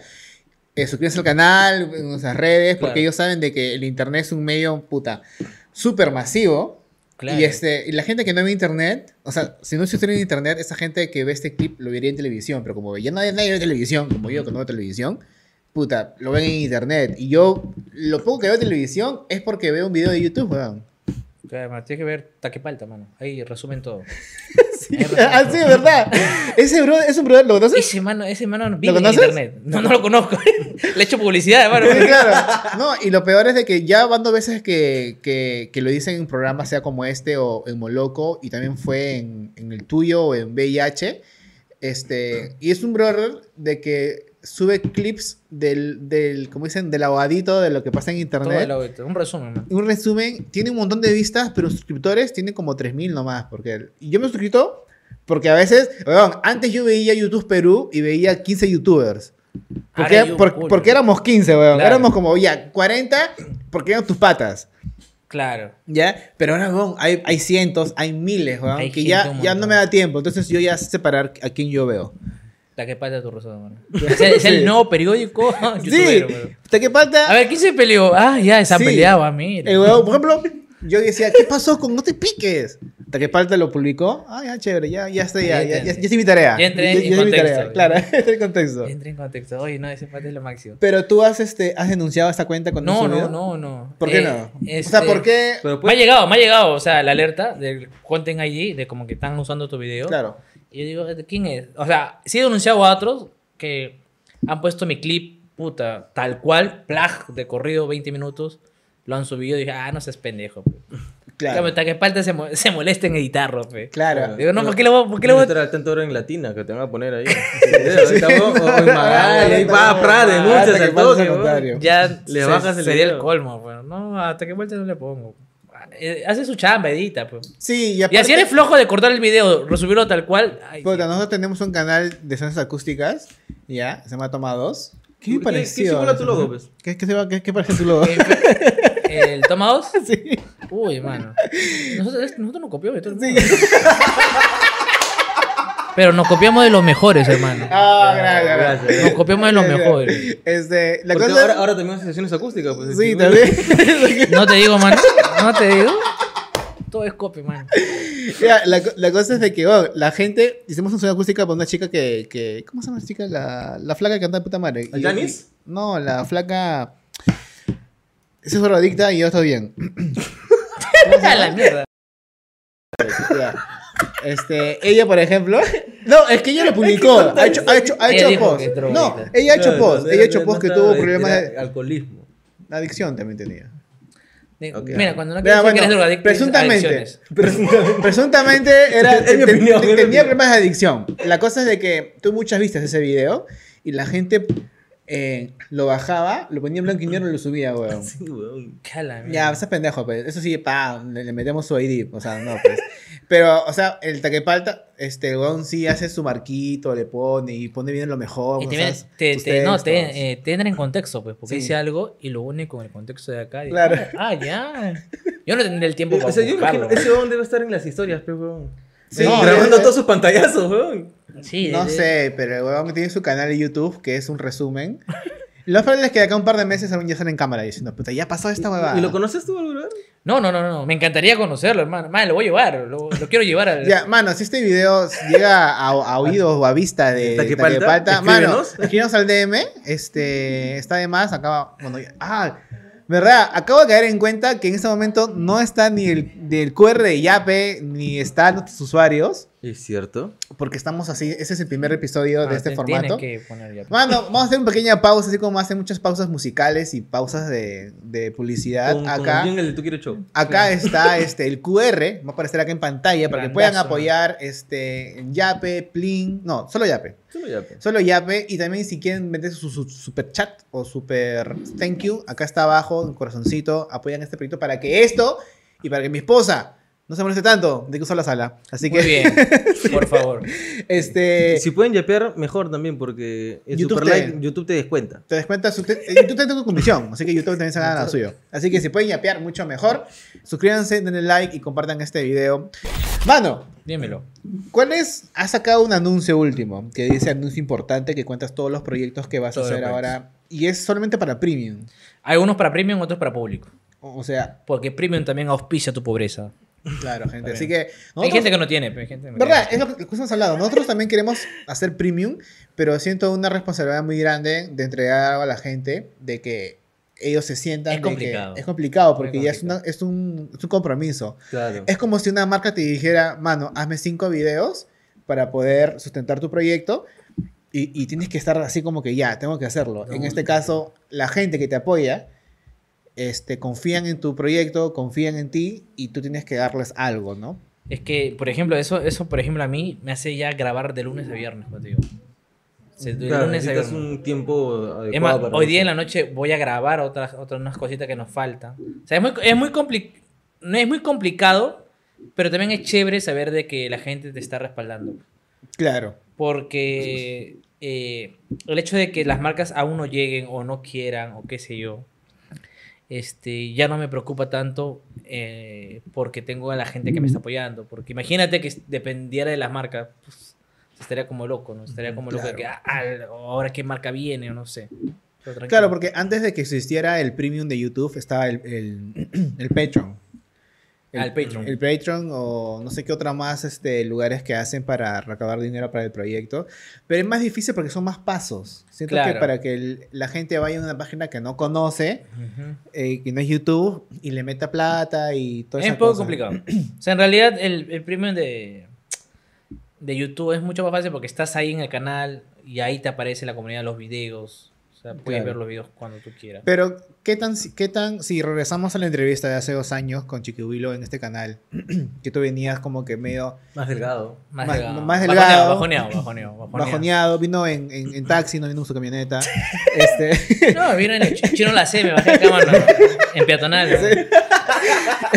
Eh, suscríbanse al canal, en nuestras redes, porque Claro. ellos saben de que el internet es un medio, puta, súper masivo. Claro. Y, este, y la gente que no ve internet, o sea, si no existiera en internet, esa gente que ve este clip lo vería en televisión, pero como ya nadie, nadie ve televisión, como yo que no veo televisión, puta, lo ven en internet. Y yo, lo poco que veo televisión es porque veo un video de YouTube, weón. Claro, tienes que ver Taquepalta, mano. Ahí resumen todo. Sí, ah, sí, verdad. Ese bro, es un brother, ¿lo conoces? Ese mano, ese mano vive en conoces? internet. No, no lo conozco. Le he hecho publicidad, mano. Sí, claro. No, y lo peor es de que ya van dos veces que, que, que lo dicen en programas, sea como este o en Moloco, y también fue en, en el tuyo o en VIH. Este, y es un brother de que sube clips del, del, como dicen, del aguadito de lo que pasa en Todo internet. el audio, un resumen. Un resumen, tiene un montón de vistas, pero suscriptores tiene como 3000 nomás. Porque, yo me suscrito porque a veces, antes yo veía YouTube Perú y veía 15 YouTubers. Porque, por- porque éramos 15, weón. Claro. Éramos como ya 40 porque eran tus patas. Claro. ¿Ya? Pero ahora, weón, hay, hay cientos, hay miles, weón. Hay que ya, ya no me da tiempo. Entonces yo ya sé separar a quién yo veo. Taquepalta tu razón, mano. Es el, es el nuevo periódico Sí, youtubero, mano. ¿hasta qué falta? A ver, ¿quién se peleó? Ah, ya, se han Sí. peleado, ah, mira. El weón, por ejemplo, yo decía, ¿qué pasó con No te piques? Hasta que Palta lo publicó. Ah, ya, chévere, ya, ya estoy, ya, ya, ya, ya hice mi tarea. Ya entré en mi contexto. tarea, Claro, entré en contexto. Entra en contexto. Oye, no, ese parte es lo máximo. Pero tú has, este, has denunciado esta cuenta con No, no, no, no. ¿Por qué Eh, no? O este, sea, ¿por qué? Me ha pues, llegado, me ha llegado, o sea, la alerta del Content ID de como que están usando tu video. Claro. Y yo digo, ¿de quién es? O sea, sí he denunciado a otros que han puesto mi clip puta, tal cual, plag, de corrido, 20 minutos, lo han subido y dije, ah, no seas pendejo. pe". Claro. Claro. Hasta que falta se, mo- se molesta en editarlo, pe. Claro. Digo, no, ¿por qué le voy, por qué le voy al tanto ahora en latina que te van a poner ahí. Ahorita, weón, o en Magali, ahí va, pra, denuncias al toque. Ya Le se- bajas el sería el colmo, pues. No, hasta que vuelta no le pongo. Eh, Hace su chamba, edita, pues. Sí, y Y aparte, así eres flojo de cortar el video, resubirlo tal cual. ay, puta, nosotros tenemos un canal de sonas acústicas, ya, se llama Toma 2. ¿Qué me ¿Qué- pareció? qué simula tu logo, pues? ¿Qué, qué, se va- qué- qué parece tu logo? ¿El toma dos? sí. Uy, mano. Nosotros, nosotros nos copiamos mundo. Pero nos copiamos de los mejores, hermano. Ah, gracias, Gracias. gracias. Nos copiamos de los mejores. Este, la Porque cosa ahora, ahora haces sesiones acústicas, pues. Sí, también. No te digo, mano. No te digo. Todo es copia, mano. Ya, la, la cosa es de que oh, la gente, hicimos una sesión acústica para una chica que, que ¿cómo se llama la chica? La, la flaca que canta de puta madre. ¿A Y- Janis? No, la flaca... Esa es adicta y yo estoy bien. A la mierda. Ya. Este, ella, por ejemplo. No, es que ella lo publicó. Ha hecho, ha hecho, ha hecho post. No, ella ha hecho No, post. no, Ella ha hecho no, post que tuvo problemas de Alcoholismo. adicción también tenía. Mira, cuando no quieres decir que eres bueno, drogadicto, presuntamente, adicciones. presuntamente era, Es opinión, tenía problemas de adicción. La cosa es de que tuve muchas vistas ese video y la gente eh, lo bajaba, lo ponía en blanco y negro y lo subía, weón. Sí, weón. Que a la Ya, ese pendejo, pues. Eso sí, pa, le, le metemos su ID. O sea, no, pues. Pero, o sea, el taquepalta, este, el weón sí hace su marquito, le pone y pone bien lo mejor. Y te, viene- te- no, te, eh, te entra en contexto, pues, porque Sí. dice algo y lo une con el contexto de acá. y- Claro. Ah, ya. Yo no tendré el tiempo para O sea, yo buscarlo. imagino, ese weón debe estar en las historias, pero weón. Sí, No, grabando eh, todos sus pantallazos, weón. Sí, No de- sé, pero el weón tiene su canal de YouTube que es un resumen. Lo más probable es que de acá un par de meses aún ya salen en cámara diciendo, puta, ya pasó esta huevada. ¿Y lo conoces tú, vez? No, no, no, no. Me encantaría conocerlo, hermano. Man, lo voy a llevar. Lo, lo quiero llevar al. Ya, mano, si este video llega a, a oídos o a vista de Taquepalta, Taquepalta, mano, al DM, este, está de más, acaba, bueno, ya- ah, verdad, acabo de caer en cuenta que en este momento no está ni el del QR de Yape, ni están nuestros usuarios, Es cierto. porque estamos así, ese es el primer episodio Ah, de este te- formato. que poner ya. Mano, vamos a hacer una pequeña pausa, así como hacen muchas pausas musicales y pausas de, de publicidad. Con, acá, con el de Tu Quieres Show. acá está este, el QR, va a aparecer acá en pantalla para que puedan apoyar este, Yape, Plin, no, solo Yape. Solo ya, pues. Solo Yape y también si quieren meter su, su super chat o super thank you, acá está abajo, un corazoncito, apoyan este proyecto para que esto y para que mi esposa no se moleste tanto de que uso la sala. Así que, Muy bien. Por favor. este, Si pueden yapear, mejor también, porque YouTube te- YouTube te descuenta. te das cuenta, su- te- YouTube tiene tu comisión, así que YouTube también se gana lo suyo. Así que si pueden yapear, mucho mejor. Suscríbanse, denle like y compartan este video. Mano, Dímelo. ¿cuál es? Has sacado un anuncio último que dice anuncio importante que cuentas todos los proyectos que vas Todos a hacer ahora. Y es solamente para premium. Hay unos para premium, otros para público. O sea, Porque premium también auspicia tu pobreza. Claro, gente. Así que. Hay nosotros- gente que no tiene, pero hay gente que no ¿Verdad? tiene. Es lo que lo que hemos hablado. Nosotros también queremos hacer premium, pero siento una responsabilidad muy grande de entregar algo a la gente, de que ellos se sientan. Es de que- complicado. es complicado porque Muy ya es, una- es, un, es un compromiso. Claro. Es como si una marca te dijera, mano, hazme cinco videos para poder sustentar tu proyecto. Y, y tienes que estar así como que ya, tengo que hacerlo. En este caso, la gente que te apoya, este, confían en tu proyecto, confían en ti y tú tienes que darles algo, ¿no? Es que, por ejemplo, eso, eso, por ejemplo, a mí me hace ya grabar de lunes a viernes, como te digo. O sea, de Claro, lunes a necesitas viernes. un tiempo adecuado Es más, para hoy día en la noche voy a grabar otras, otras unas cositas que nos faltan. O sea, es muy, es muy compli- no es muy complicado, pero también es chévere saber de que la gente te está respaldando. Claro. Porque eh, el hecho de que las marcas aún no lleguen o no quieran o qué sé yo, este, ya no me preocupa tanto eh, porque tengo a la gente que me está apoyando. Porque imagínate que dependiera de las marcas, pues, estaría como loco, ¿no? Estaría como loco de que, Claro. ah, ahora qué marca viene o no sé. Claro, porque antes de que existiera el premium de YouTube estaba el, el, el Patreon. El Patreon. El Patreon o no sé qué otra más este, lugares que hacen para recaudar dinero para el proyecto. Pero es más difícil porque son más pasos. Siento que Claro. para que el- la gente vaya a una página que no conoce, eh, que no es YouTube, y le meta plata y todo Es eso. un poco complicado. O sea, en realidad el, el premium de, de YouTube es mucho más fácil porque estás ahí en el canal y ahí te aparece la comunidad de los videos. O sea, puedes Claro. ver los videos cuando tú quieras. Pero, ¿qué tan, qué tan, si regresamos a la entrevista de hace dos años con Chiquihuilo en este canal, que tú venías como que medio Más delgado. Más, más- delgado. más delgado. Bajoneado, bajoneado, bajoneado. bajoneado. vino en, en, en taxi, no vino en su camioneta, este, No, vino en el ch- chino la C, me bajé de cama no, en peatonal. ¿no?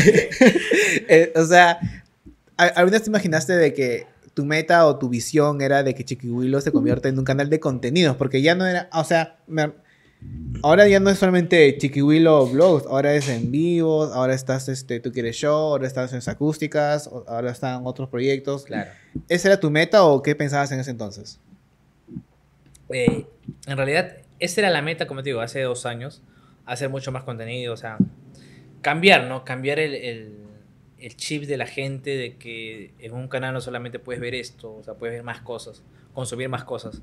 eh, o sea, ¿a- ¿alguna vez te imaginaste de que tu meta o tu visión era de que Chiquihuilo se convierta en un canal de contenidos? Porque ya no era, o sea, me- ahora ya no es solamente Chiquihuilo Vlogs, ahora es en vivos, ahora estás, este, tú quieres show, ahora estás en acústicas, ahora están otros proyectos. Claro. ¿Esa era tu meta o qué pensabas en ese entonces? Eh, en realidad, esa era la meta, como te digo, hace dos años, hacer mucho más contenido, o sea, cambiar, ¿no? Cambiar el, el- el chip de la gente de que en un canal no solamente puedes ver esto, o sea, puedes ver más cosas, consumir más cosas.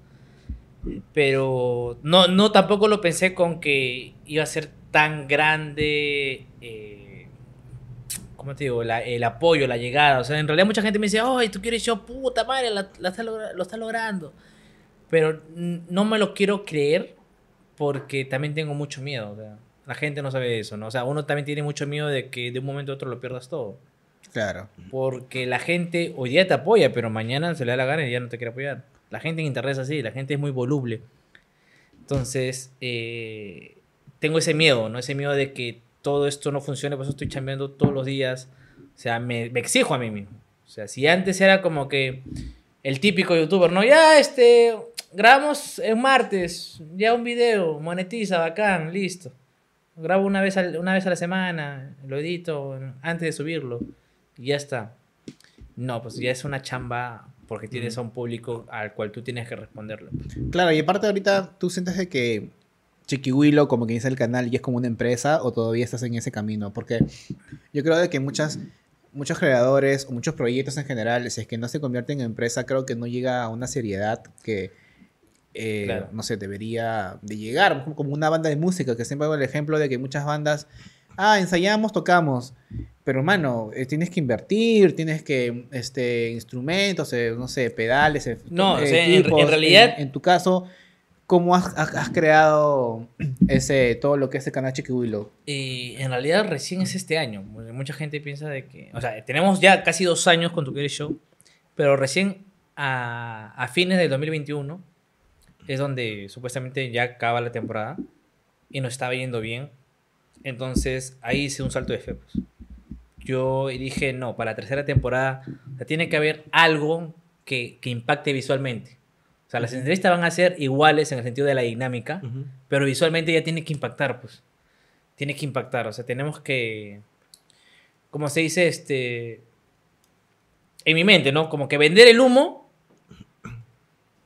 Pero no, no tampoco lo pensé con que iba a ser tan grande, eh, ¿cómo te digo? La- el apoyo, la llegada. O sea, en realidad mucha gente me dice, ay, tú quieres yo, puta madre, la, la está lo está logrando. Pero no me lo quiero creer porque también tengo mucho miedo. o sea, la gente no sabe eso, ¿no? O sea, uno también tiene mucho miedo de que de un momento a otro lo pierdas todo. Claro. Porque la gente hoy día te apoya, pero mañana se le da la gana y ya no te quiere apoyar. La gente en internet es así, la gente es muy voluble. Entonces, eh, tengo ese miedo, ¿no? Ese miedo de que todo esto no funcione, por eso estoy chambeando todos los días. O sea, me, me exijo a mí mismo. O sea, si antes era como que el típico youtuber, ¿no? Ya, este, grabamos en martes, ya un video, monetiza, bacán, listo. Grabo una vez, una vez a la semana, lo edito antes de subirlo y ya está. No, pues ya es una chamba porque tienes a un público al cual tú tienes que responderle. Claro, y aparte ahorita tú sientes de que Chiquihuilo, como que dice el canal, ya es como una empresa o todavía estás en ese camino, porque yo creo de que muchas, muchos creadores o muchos proyectos en general, si es que no se convierten en empresa, creo que no llega a una seriedad que, eh, Claro. no sé, debería de llegar, como- una banda de música, que siempre hago el ejemplo de que muchas bandas, ah, ensayamos, tocamos, pero mano, eh, tienes que invertir, tienes que, este, instrumentos, eh, no sé, pedales, eh, No, o sea, en- en realidad- en, tu caso, ¿cómo has, has- has creado ese, todo lo que es el canal Chiquihuilo? Y en realidad recién es este año. Mucha gente piensa de que... O sea, tenemos ya casi dos años con Tu Quieres Show, pero recién a, a fines del 2021 es donde supuestamente ya acaba la temporada y nos estaba yendo bien. Entonces ahí hice un salto de fe. pues. Yo dije, no, para la tercera temporada o sea, tiene que haber algo que, que impacte visualmente. O sea, las entrevistas van a ser iguales en el sentido de la dinámica, pero visualmente ya tiene que impactar, pues. Tiene que impactar, o sea, tenemos que, como se dice, este, en mi mente, ¿no? Como que vender el humo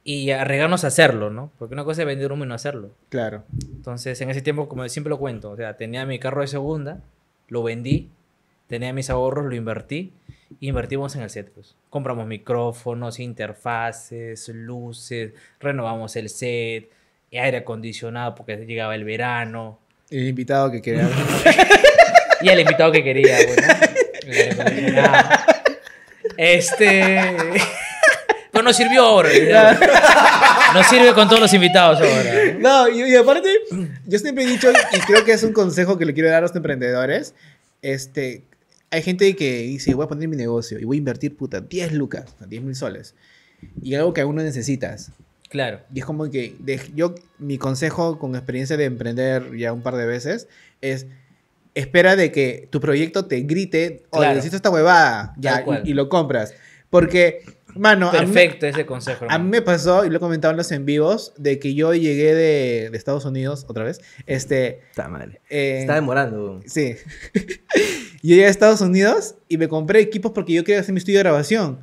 y arriesgarnos a hacerlo, ¿no? Porque una cosa es vender humo y no hacerlo. Claro. Entonces, en ese tiempo, como siempre lo cuento, o sea, tenía mi carro de segunda, lo vendí, tenía mis ahorros, lo invertí, y invertimos en el set, pues. Compramos micrófonos, interfaces, luces, renovamos el set, aire acondicionado porque llegaba el verano, El invitado que quería... y el invitado que quería, bueno. el aire acondicionado. Este... Pero nos sirvió ahora. Nos sirve con todos los invitados ahora. No, y, y aparte, yo siempre he dicho, y creo que es un consejo que le quiero dar a los emprendedores, este, hay gente que dice, voy a poner mi negocio y voy a invertir, puta, 10 lucas, 10 mil soles, y algo que aún no necesitas. Claro. Y es como que de- yo, mi consejo con experiencia de emprender ya un par de veces es, espera de que tu proyecto te grite, oye, Claro. necesito esta huevada, ya, y lo compras. Porque, mano, a mí- Perfecto ese consejo. a mí hermano. me pasó, y lo he comentado en los en vivos, de que yo llegué de, de Estados Unidos, otra vez, este... Está mal. eh, Está demorando. weón. Sí. yo llegué a Estados Unidos y me compré equipos porque yo quería hacer mi estudio de grabación.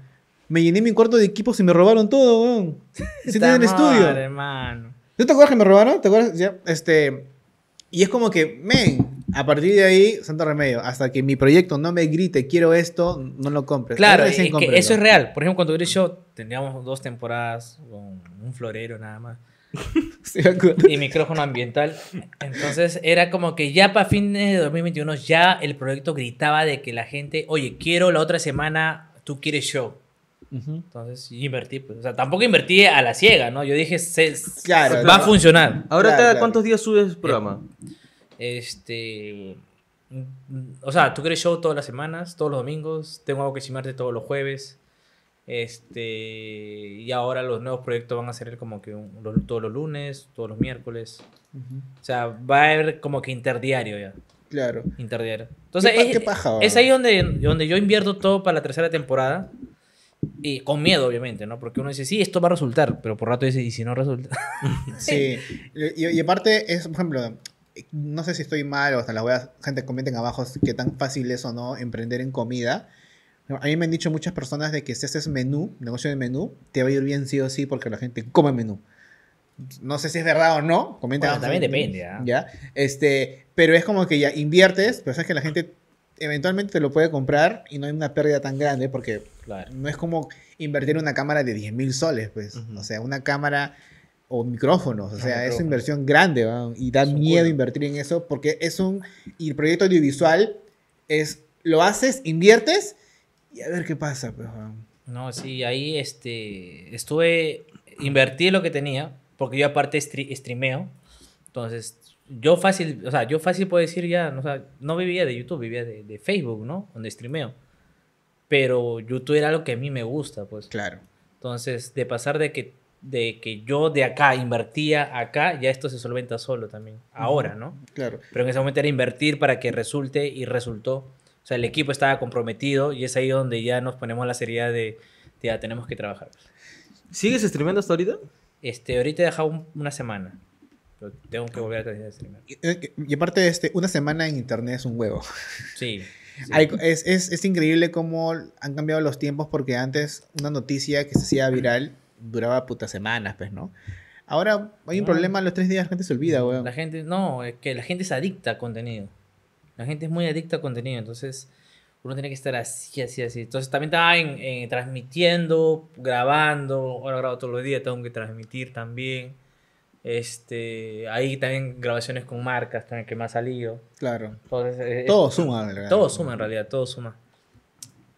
Me llené mi cuarto de equipos y me robaron todo, weón. Sí, en el estudio. madre, hermano. ¿Tú te acuerdas que me robaron? ¿Te acuerdas? Ya, este... Y es como que, men, a partir de ahí, santo remedio, hasta que mi proyecto no me grite, quiero esto, no lo compres. Claro, recién que eso es real. Por ejemplo, cuando Show teníamos dos temporadas con un florero nada más Sí, y micrófono ambiental. Entonces era como que ya para fines de 2021 ya el proyecto gritaba de que la gente, oye, quiero la otra semana, tú quieres show. Entonces, invertí, pues. O sea, tampoco invertí a la ciega, ¿no? Yo dije, se, Claro, va a funcionar. Ahora, Claro, cada claro. ¿cuántos días subes el programa? Este. O sea, tú quieres show todas las semanas, todos los domingos. Tengo algo que cimarte todos los jueves. Este. Y ahora los nuevos proyectos van a ser como que un- los- todos los lunes, todos los miércoles. O sea, va a haber como que interdiario ya. Claro. Interdiario. Entonces, ¿Qué es, qué paja, es ahí donde, donde yo invierto todo para la tercera temporada. Y con miedo, obviamente, ¿no? Porque uno dice, sí, esto va a resultar, pero por rato dice, ¿y si no resulta? Sí. Y, y aparte, es, por ejemplo, no sé si estoy mal o hasta las voy a. Gente, comenten abajo qué tan fácil es o no emprender en comida. A mí me han dicho muchas personas de que si haces menú, negocio de menú, te va a ir bien sí o sí porque la gente come menú. No sé si es verdad o no. Comenten Bueno, también depende, ¿ah? Ya. Este, pero es como que ya inviertes, pero sabes que la gente eventualmente te lo puede comprar y no hay una pérdida tan grande porque Claro. no es como invertir en una cámara de 10 mil soles, pues. Ujú. O sea, una cámara o micrófonos. O sea, es micrófonos. inversión grande, ¿va? Y da miedo invertir en eso porque es un. Y el proyecto audiovisual es. Lo haces, inviertes y a ver qué pasa, pues. No, sí, ahí este, estuve, invertí lo que tenía, porque yo aparte stre- streameo, entonces yo fácil, o sea, yo fácil puedo decir ya, no, o sea, no vivía de YouTube, vivía de, de Facebook, ¿no? Donde streameo. Pero YouTube era algo que a mí me gusta, pues. Claro. Entonces, de pasar de que, de que yo de acá invertía acá, ya esto se solventa solo también, ahora, ¿no? Claro. Pero en ese momento era invertir para que resulte y resultó. O sea, el equipo estaba comprometido y es ahí donde ya nos ponemos la seriedad de, de ya tenemos que trabajar. ¿Sigues streameando hasta ahorita? Este, ahorita he dejado un- una semana. Tengo que volver a tener streamer. Y, y aparte, este, una semana en internet es un huevo. Sí. sí. Hay- es, es, es increíble cómo han cambiado los tiempos porque antes una noticia que se hacía viral duraba putas semanas, pues, ¿no? Ahora hay un No. problema, a los tres días la gente se olvida, weón. La gente, no, es que la gente es adicta a contenido. La gente es muy adicta a contenido, entonces uno tiene que estar así, así, así. Entonces también estaba en, en transmitiendo, grabando, ahora grabo todos los días, tengo que transmitir también. Este, ahí también grabaciones con marcas también que me ha salido. Claro. Entonces, eh, Todo suma, la verdad. todo suma en realidad, todo suma.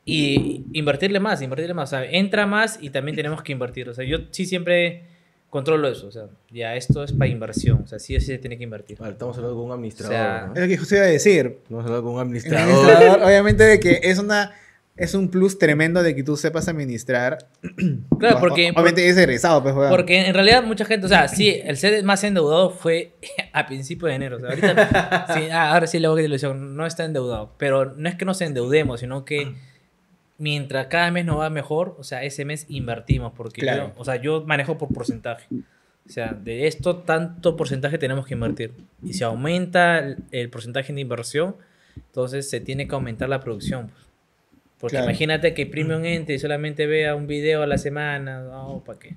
Y invertirle más, invertirle más. O sea, entra más y también tenemos que invertir. O sea, yo sí siempre controlo eso. O sea, ya esto es para inversión. O sea, sí o sí se tiene que invertir. Vale, estamos hablando con un administrador. O sea, ¿no? Es lo que justo iba a decir. Estamos hablando con un El administrador. administrador, obviamente, de que es una. Es un plus tremendo de que tú sepas administrar. Claro, porque, Obviamente es egresado, pues, porque en realidad mucha gente, o sea, sí, el ser más endeudado fue a principios de enero. O sea, ahorita, sí, ah, ahora sí le voy a ilusión, no está endeudado. Pero no es que nos endeudemos, sino que mientras cada mes nos va mejor, o sea, ese mes invertimos. Porque Claro. yo, o sea, yo manejo por porcentaje. O sea, de esto, tanto porcentaje tenemos que invertir. Y si aumenta el, el porcentaje de inversión, entonces se tiene que aumentar la producción. pues. Porque Claro. imagínate que Premium entre y solamente vea un video a la semana, no, ¿para qué?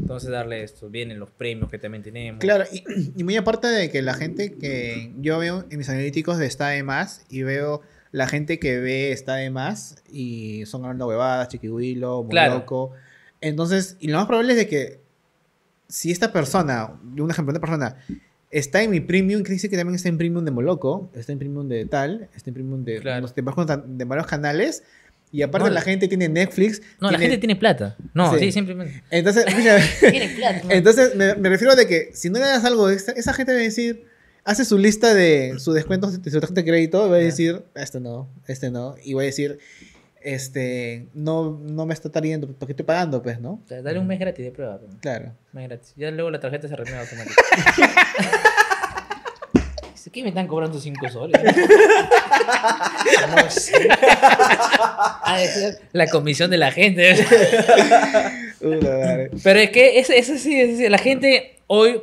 Entonces darle esto, vienen los premios que también tenemos. Claro, y, y muy aparte de que la gente que yo veo en mis analíticos de Está de Más y veo la gente que ve Está de Más y son hablando huevadas, chiquihuilo, Claro. loco. Entonces, y lo más probable es de que si esta persona, un ejemplo, una persona está en mi premium, que dice que también está en premium de Moloco, está en premium de tal, está en premium de, Claro. unos- de, varios- de varios canales, y aparte No, la gente tiene Netflix. No, la tiene- gente tiene plata. No, Sí. sí, simplemente. Entonces, Tiene plata. entonces, me, me refiero de que si no le das algo, esa, esa gente va a decir, hace su lista de su descuento de su tarjeta de crédito, y va a decir, este no, este no, y va a decir, este, no, no me está trayendo, porque estoy pagando, pues, ¿no? O sea, Dale un mes gratis de prueba. pues. Claro. Un mes gratis. Ya luego la tarjeta se renueva automáticamente. ¿Qué me están cobrando 5 soles? no sé. La comisión de la gente. Pero es que es, es así, es así. La gente hoy,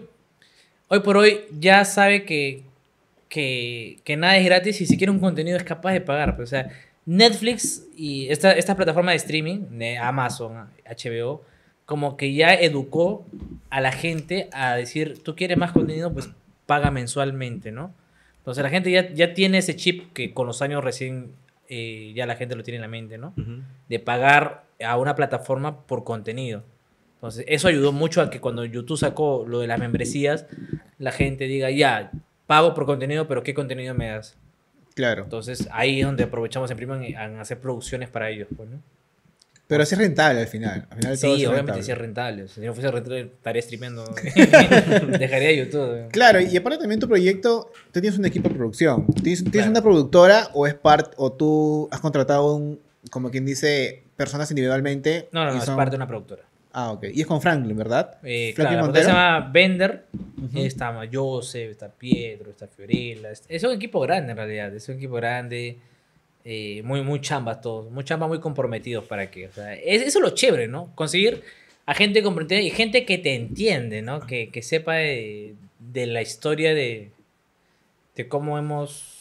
hoy por hoy ya sabe que, que, que nada es gratis y si quiere un contenido es capaz de pagar. pues, o sea, Netflix y esta, esta plataforma de streaming de Amazon, HBO, como que ya educó a la gente a decir, tú quieres más contenido, pues paga mensualmente, ¿no? Entonces la gente ya, ya tiene ese chip que con los años recién eh, ya la gente lo tiene en la mente, ¿no? De pagar a una plataforma por contenido. Entonces, eso ayudó mucho a que cuando YouTube sacó lo de las membresías, la gente diga, ya, pago por contenido, pero ¿qué contenido me das? Claro. Entonces, ahí es donde aprovechamos en prima en, hacer producciones para ellos. Pues, ¿no? Pero sí es rentable al final. Al final todo Sí, es obviamente rentable. sí es rentable. O sea, si no fuese rentable, estaría streameando. Dejaría YouTube. Claro, y aparte también tu proyecto, tú tienes un equipo de producción. ¿Tienes, tienes Claro. una productora o es parte, o tú has contratado un, como quien dice, personas individualmente? No, no, es parte de una productora. Ah, ok. Y es con Franklin, ¿verdad? Eh, Franklin claro, se llama Bender. Ujú. Está Joseph, está Pietro, está Fiorella. Es, es un equipo grande en realidad. Es un equipo grande. eh, muy, muy chambas todos. Muy chambas, muy comprometidos para que. O sea, es, eso es lo chévere, ¿no? Conseguir a gente comprometida y gente que te entiende, ¿no? Que, que sepa de, de la historia de, de cómo hemos.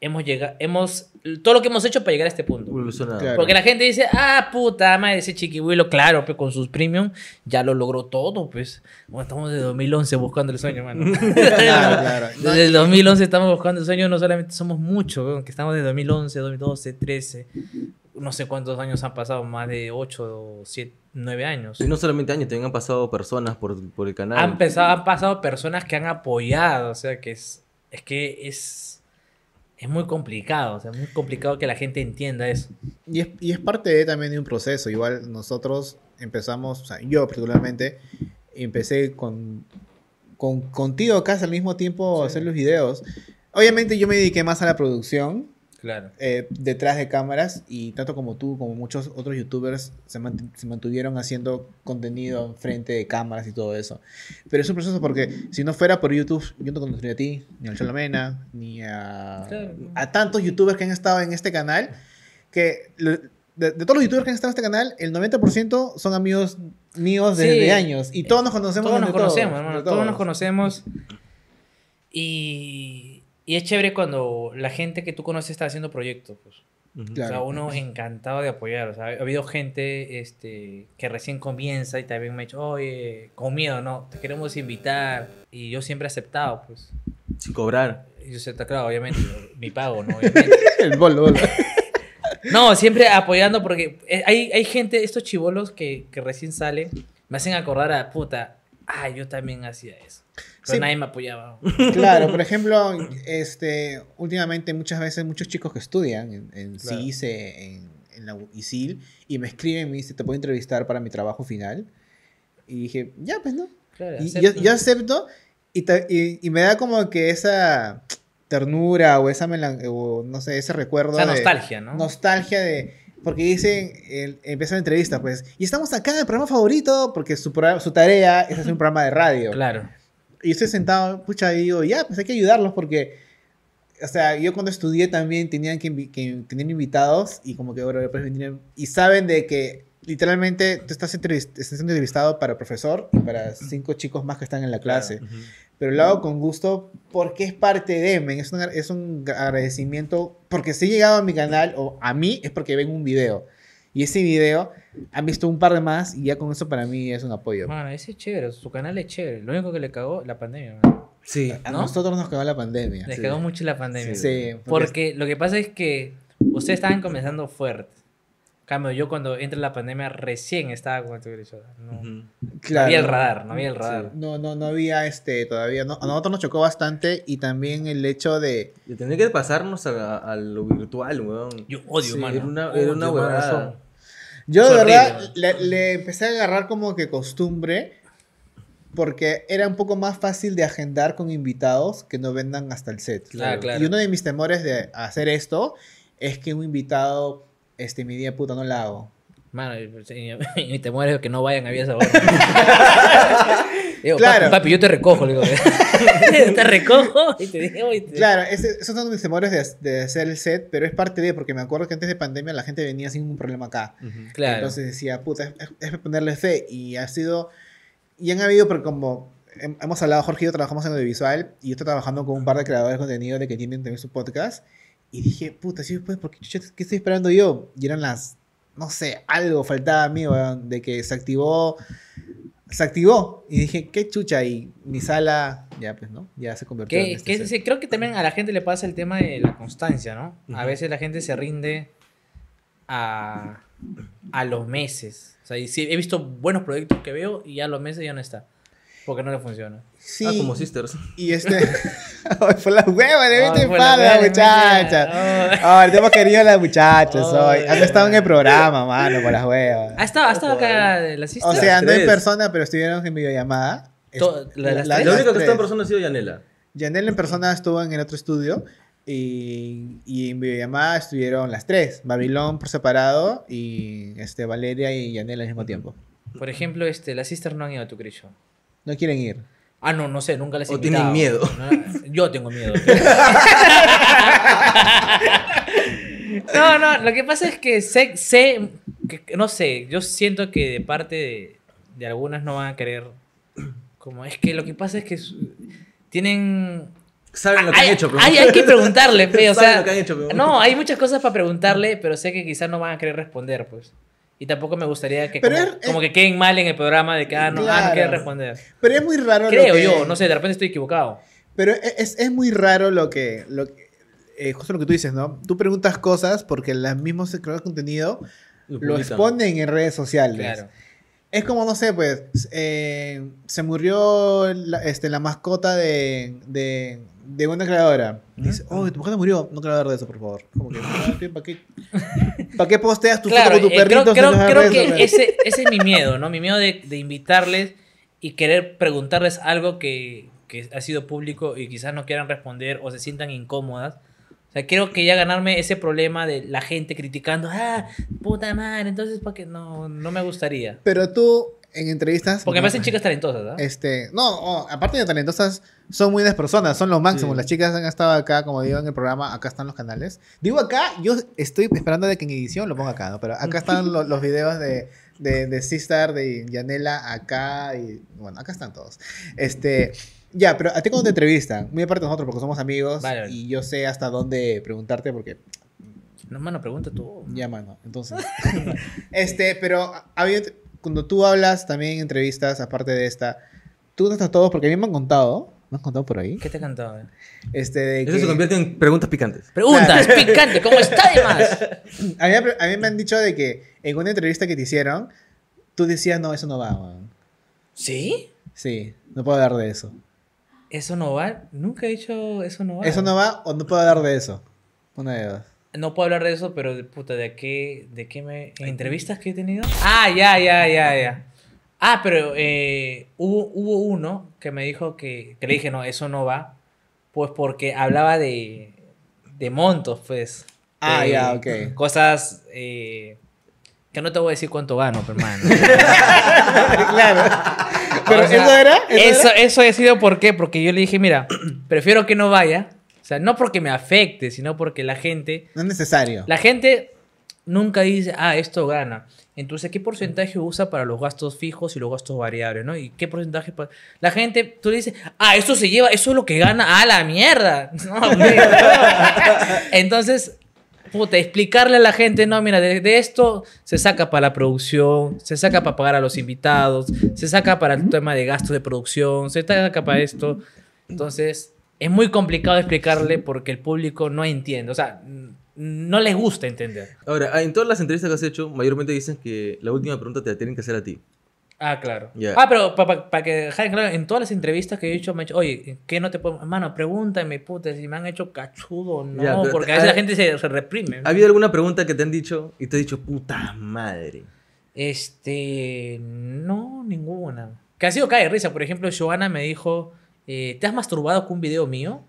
Hemos llegado. Hemos. Todo lo que hemos hecho para llegar a este punto. Evolucionado. Claro. Porque la gente dice, ah, puta madre, ese chiquihuilo, claro, pues con sus premium ya lo logró todo, pues. Bueno, estamos de 2011 buscando el sueño, mano. Claro, claro. No, Desde el 2011 estamos buscando el sueño, no solamente somos muchos, que estamos de 2011, 2012, 13, no sé cuántos años han pasado, más de 8 o 7, 9 años. Y no solamente años, también han pasado personas por, por el canal. Han, pesado- han pasado personas que han apoyado, o sea, que es, es que es, es muy complicado, o sea, muy complicado que la gente entienda eso. Y es, y es parte de- también de un proceso. Igual nosotros empezamos, o sea, yo particularmente, empecé con, con contigo casi al mismo tiempo a hacer los videos. Obviamente yo me dediqué más a la producción, Claro. eh, detrás de cámaras y tanto como tú como muchos otros youtubers se, mant- se mantuvieron haciendo contenido frente de cámaras y todo eso. Pero es un proceso porque si no fuera por YouTube, yo no conocería a ti, ni a Chalomena, ni a, Claro. a tantos youtubers que han estado en este canal, que de, de todos los youtubers que han estado en este canal, el 90% son amigos míos desde Sí. años y todos nos conocemos. Todos nos conocemos, todos, hermano, entre todos nos todos. conocemos. Y, y es chévere cuando la gente que tú conoces está haciendo proyectos. Pues. Claro. O sea, uno encantado de apoyar. O sea, ha habido gente este, que recién comienza y también me ha dicho, oye, con miedo, no, te queremos invitar. Y yo siempre he aceptado, pues. Sin cobrar. Y yo sé, está claro, obviamente, mi pago, ¿no? Obviamente. El bolo, bolo. No, siempre apoyando porque eh, hay, hay gente, estos chivolos que, que recién salen, me hacen acordar a puta, ah, yo también hacía eso. Pero Sí. nadie me apoyaba. Claro, por ejemplo, este, últimamente muchas veces muchos chicos que estudian en, en Claro. CICE, en, en la ISIL, y me escriben y me dicen, ¿te puedo entrevistar para mi trabajo final? Y dije, ya, pues no. Claro, Y acepto. yo, yo acepto y, y, y me da como que esa ternura o esa o no sé, ese recuerdo. Esa de- nostalgia, ¿no? Nostalgia de... Porque dicen, el- empieza la entrevista, pues, y estamos acá en el programa favorito, porque su, su tarea es hacer un programa de radio. Claro. Y estoy sentado, pucha, y digo, ya, pues hay que ayudarlos porque, o sea, yo cuando estudié también tenían que, que tenían invitados y como que después vinieron- y saben de que literalmente tú estás, entrevist- estás entrevistado para profesor y para cinco chicos más que están en la clase. Ujú. Pero lo hago con gusto porque es parte de men, es un, es un agradecimiento porque si he llegado a mi canal o a mí es porque ven un video. Y ese video han visto un par de más y ya con eso para mí es un apoyo. Mano, ese es chévere, su canal es chévere. Lo único que le cagó, la pandemia. mano. Sí. A ¿no? nosotros nos cagó la pandemia. Le Sí. cagó mucho la pandemia. Sí, porque- Porque lo que pasa es que ustedes estaban comenzando fuerte. Cambio, yo cuando entra la pandemia recién estaba con el no, Ujú. no Claro. había el radar, no había el radar. No, no, no había este todavía. No, a nosotros nos chocó bastante y también el hecho de. Y tener que pasarnos a, a lo virtual, weón. Yo odio, Sí, mano. Era una, Odio, era una huevada. Yo Es de verdad le, le empecé a agarrar como que costumbre porque era un poco más fácil de agendar con invitados que no vendan hasta el set. Claro, claro. Y uno de mis temores de hacer esto es que un invitado, este, mi día puta no la hago. Mano, y- y, y te mueres que no vayan a Sabor. Digo, Claro. papi, papi, yo te recojo, le digo. te recojo y te digo, y te- Claro, ese- esos son mis temores de, de hacer el set, pero es parte de, porque me acuerdo que antes de pandemia la gente venía sin ningún problema acá. Ujú. Claro. Entonces decía, puta, es, es- ponerle fe. Y ha sido. Y han habido, pero como hem- hemos hablado, Jorge y yo trabajamos en audiovisual. Y yo estoy trabajando con un par de creadores de contenido de que tienen también su podcast. Y dije, puta, sí, pues, ¿por qué, ¿qué estoy esperando yo? Y eran las. No sé, algo faltaba a mí, weón, de que se activó. Se activó. Y dije, qué chucha. Y mi sala, ya, pues, ¿no? Ya se convirtió en Que, este que set. sí, creo que también a la gente le pasa el tema de la constancia, ¿no? A veces la gente se rinde a, a los meses. O sea, y sí, he visto buenos proyectos que veo y ya a los meses ya no está. Porque no le funciona. Sí. Ah, como Sisters. Y este. Ay, por las huevas, le mete por palo las a la huevas, muchacha. Ay. Ay, te hemos querido a las muchachas hoy. Ay. Han estado en el programa, mano, por las huevas. ¿Ha estado, ha estado acá la sister? O sea, no en persona, pero estuvieron en videollamada. To- la las La tres. única que está en persona ha sido Yanela. Janelle en persona estuvo en el otro estudio y, y en videollamada estuvieron las tres, Babilón por separado y este, Valeria y Janelle al mismo tiempo. Por ejemplo, este, las sisters no han ido a tu Show. No quieren ir. Ah, no, no sé, nunca les he O tienen miedo. No, yo tengo miedo. no, no, lo que pasa es que sé, sé que, no sé, yo siento que de parte de, de algunas no van a querer, como es que lo que pasa es que tienen... Saben lo que hay, han hecho, pero- hay, hay que preguntarle, pe, o Saben sea, lo que han hecho, pero- no, hay muchas cosas para preguntarle, pero sé que quizás no van a querer responder, pues. Y tampoco me gustaría que como, es- como que queden mal en el programa de que ah, no, ah, no Claro. quieren responder. Pero es muy raro lo Creo que- yo, no sé, de repente estoy equivocado. Pero e, es, es muy raro lo que... Lo que- eh, justo lo que tú dices, ¿no? Tú preguntas cosas porque los mismos creadores de contenido Lo lo exponen en redes sociales. Claro. Es como, no sé, pues, eh, se murió la, este, la mascota de, de, de una creadora. Dice, oh, tu mascota murió. No quiero hablar de eso, por favor. Como que, "Ah, ¿para qué, ¿para qué posteas tu Claro, foto con tu eh, creo, perrito? creo- creo redes que ese, ese es mi miedo, ¿no? Mi miedo de, de invitarles y querer preguntarles algo que, que ha sido público y quizás no quieran responder o se sientan incómodas. O sea, quiero que ya ganarme ese problema de la gente criticando, ah, puta madre, entonces, ¿para qué? No, no me gustaría. Pero tú, en entrevistas... Porque me hacen chicas talentosas, ¿ah? Este, no, oh, aparte de talentosas, son muy buenas personas, son los máximos. Sí. Las chicas han estado acá, como digo en el programa, acá están los canales. Digo acá, yo estoy esperando de que en edición lo ponga acá, ¿no? Pero acá están lo- los videos de, de, de Sistar, de Yanela, acá, y bueno, acá están todos. Este, ya, pero a ti cuando te entrevistan, muy aparte de nosotros, porque somos amigos, Vale, vale. y yo sé hasta dónde preguntarte, porque No, mano, pregunta tú. ya, mano. Entonces. este, pero había- cuando tú hablas también en entrevistas, aparte de esta, tú estás todos, porque a mí me han contado, me han contado por ahí, ¿Qué te ha cantado? eh? este, de Eso que- se convierte en preguntas picantes. Preguntas, picante, ¿cómo está de más? a, mí, a mí me han dicho de que en una entrevista que te hicieron, tú decías, no, eso no va, man. ¿Sí? Sí, no puedo hablar de eso. ¿Eso no va? Nunca he dicho eso no va. ¿Eso no va o no puedo hablar de eso? Una de dos. No puedo hablar de eso, pero de puta, ¿de qué, de qué me... ¿En entrevistas que he tenido? Ah, ya, ya, ya, ya. Ah, pero eh, hubo, hubo uno que me dijo que, que le dije, no, eso no va, pues porque hablaba de, de montos, pues. Ah, ya, ok. Cosas eh, que no te voy a decir cuánto gano, hermano. claro. Pero O sea, eso era. Eso, era? eso ha sido por qué, porque yo le dije, mira, prefiero que no vaya. O sea, no porque me afecte, sino porque la gente No es necesario. la gente nunca dice, ah, esto gana. Entonces, ¿qué porcentaje usa para los gastos fijos y los gastos variables, no? ¿Y qué porcentaje para...? La gente, tú le dices, ah, esto se lleva, eso es lo que gana, ah, la mierda. No, no. Entonces, puta, explicarle a la gente, no, mira, de, de esto se saca para la producción, se saca para pagar a los invitados, se saca para el tema de gastos de producción, se saca para esto. Entonces, es muy complicado explicarle porque el público no entiende, o sea, no les gusta entender. Ahora, ah, en todas las entrevistas que has hecho, mayormente dicen que la última pregunta te la tienen que hacer a ti. Ah, claro. Ah, pero para que dejar claro, en todas las entrevistas que he hecho, me han dicho, oye, ¿qué no te puedo...? Hermano, pregúntame, puta, si me han hecho cachudo o no, porque a veces la gente se, se reprime. ¿Ha habido alguna pregunta que te han dicho y te has dicho, puta madre? Este, no, ninguna. Que ha sido cae de risa. Por ejemplo, Joana me dijo, eh, ¿te has masturbado con un video mío?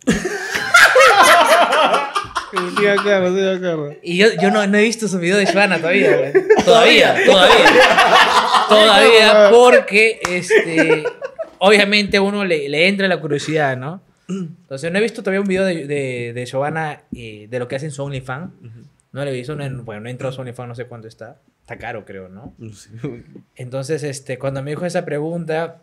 Sí, de acuerdo, sí, de acuerdo. Y yo, yo no, no he visto su video de Joana todavía, güey. Todavía, todavía. Todavía, porque este, obviamente a uno le, le entra la curiosidad, ¿no? Entonces no he visto todavía un video de, de, de Giovanna eh, de lo que hace en su OnlyFans. No lo he visto, no, bueno, no he entrado a su OnlyFans, no sé cuánto está. Está caro, creo, ¿no? Entonces, este, cuando me dijo esa pregunta,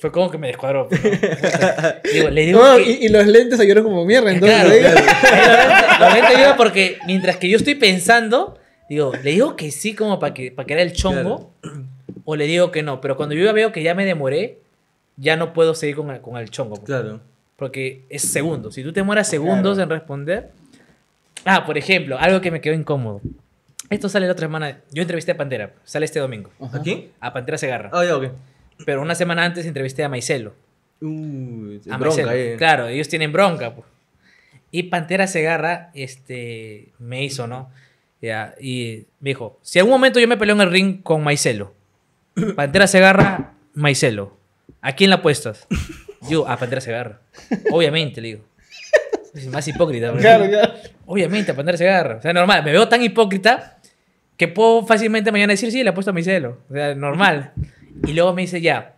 fue como que me descuadró. pues. Digo, le digo No, que- y, y los lentes salieron como mierda, entonces. Claro, claro. Lo lento digo porque mientras que yo estoy pensando, digo, le digo que sí como para que, para que era el chongo, o le digo que no. Pero cuando yo ya veo que ya me demoré, ya no puedo seguir con el, con el chongo. pues. Claro. Porque es segundos. Si tú te demoras segundos en responder. Ah, por ejemplo, algo que me quedó incómodo. Esto sale la otra semana. Yo entrevisté a Pantera. Sale este domingo. ¿A quién? A Pantera Segarra. Ah, ya, ok. Pero una semana antes entrevisté a Maicelo. Uh, a bronca Maicelo. ahí. Claro, ellos tienen bronca. pues. Y Pantera Segarra este, me hizo, ¿no? Ya, y me dijo, si algún momento yo me peleo en el ring con Maicelo, Pantera Segarra, Maicelo, ¿a quién la apuestas? Yo, a Pantera Segarra. Obviamente, le digo. Es más hipócrita. Claro, claro. Obviamente, a Pantera Segarra. O sea, normal. Me veo tan hipócrita que puedo fácilmente mañana decir, sí, le apuesto a Maicelo. O sea, normal. Y luego me dice, ya,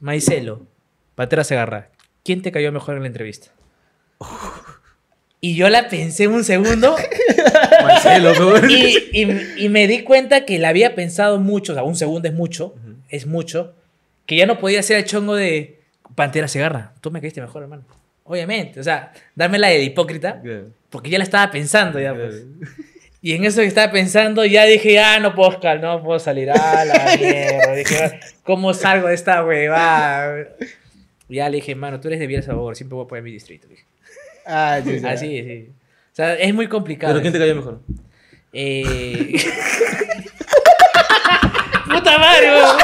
Maicelo, Pantera Segarra, ¿quién te cayó mejor en la entrevista? Y yo la pensé un segundo Marcelo, ¿no? y, y- y me di cuenta que la había pensado mucho, o sea, un segundo es mucho, es mucho, que ya no podía ser el chongo de Pantera Segarra. Tú me caíste mejor, hermano. Obviamente, o sea, dármela de hipócrita, porque ya la estaba pensando ya, pues. Y en eso que estaba pensando, ya dije, ah, no puedo, no puedo salir a la mierda. Dije, "Ah, ¿cómo salgo de esta huevada? Ya le dije, mano, tú eres de Villa Sabor, siempre voy a poner mi distrito. dije. Ah, sí, sí. Así, sí. O sea, es muy complicado. Pero ¿quién te cayó mejor? Eh... ¡Puta madre, weón!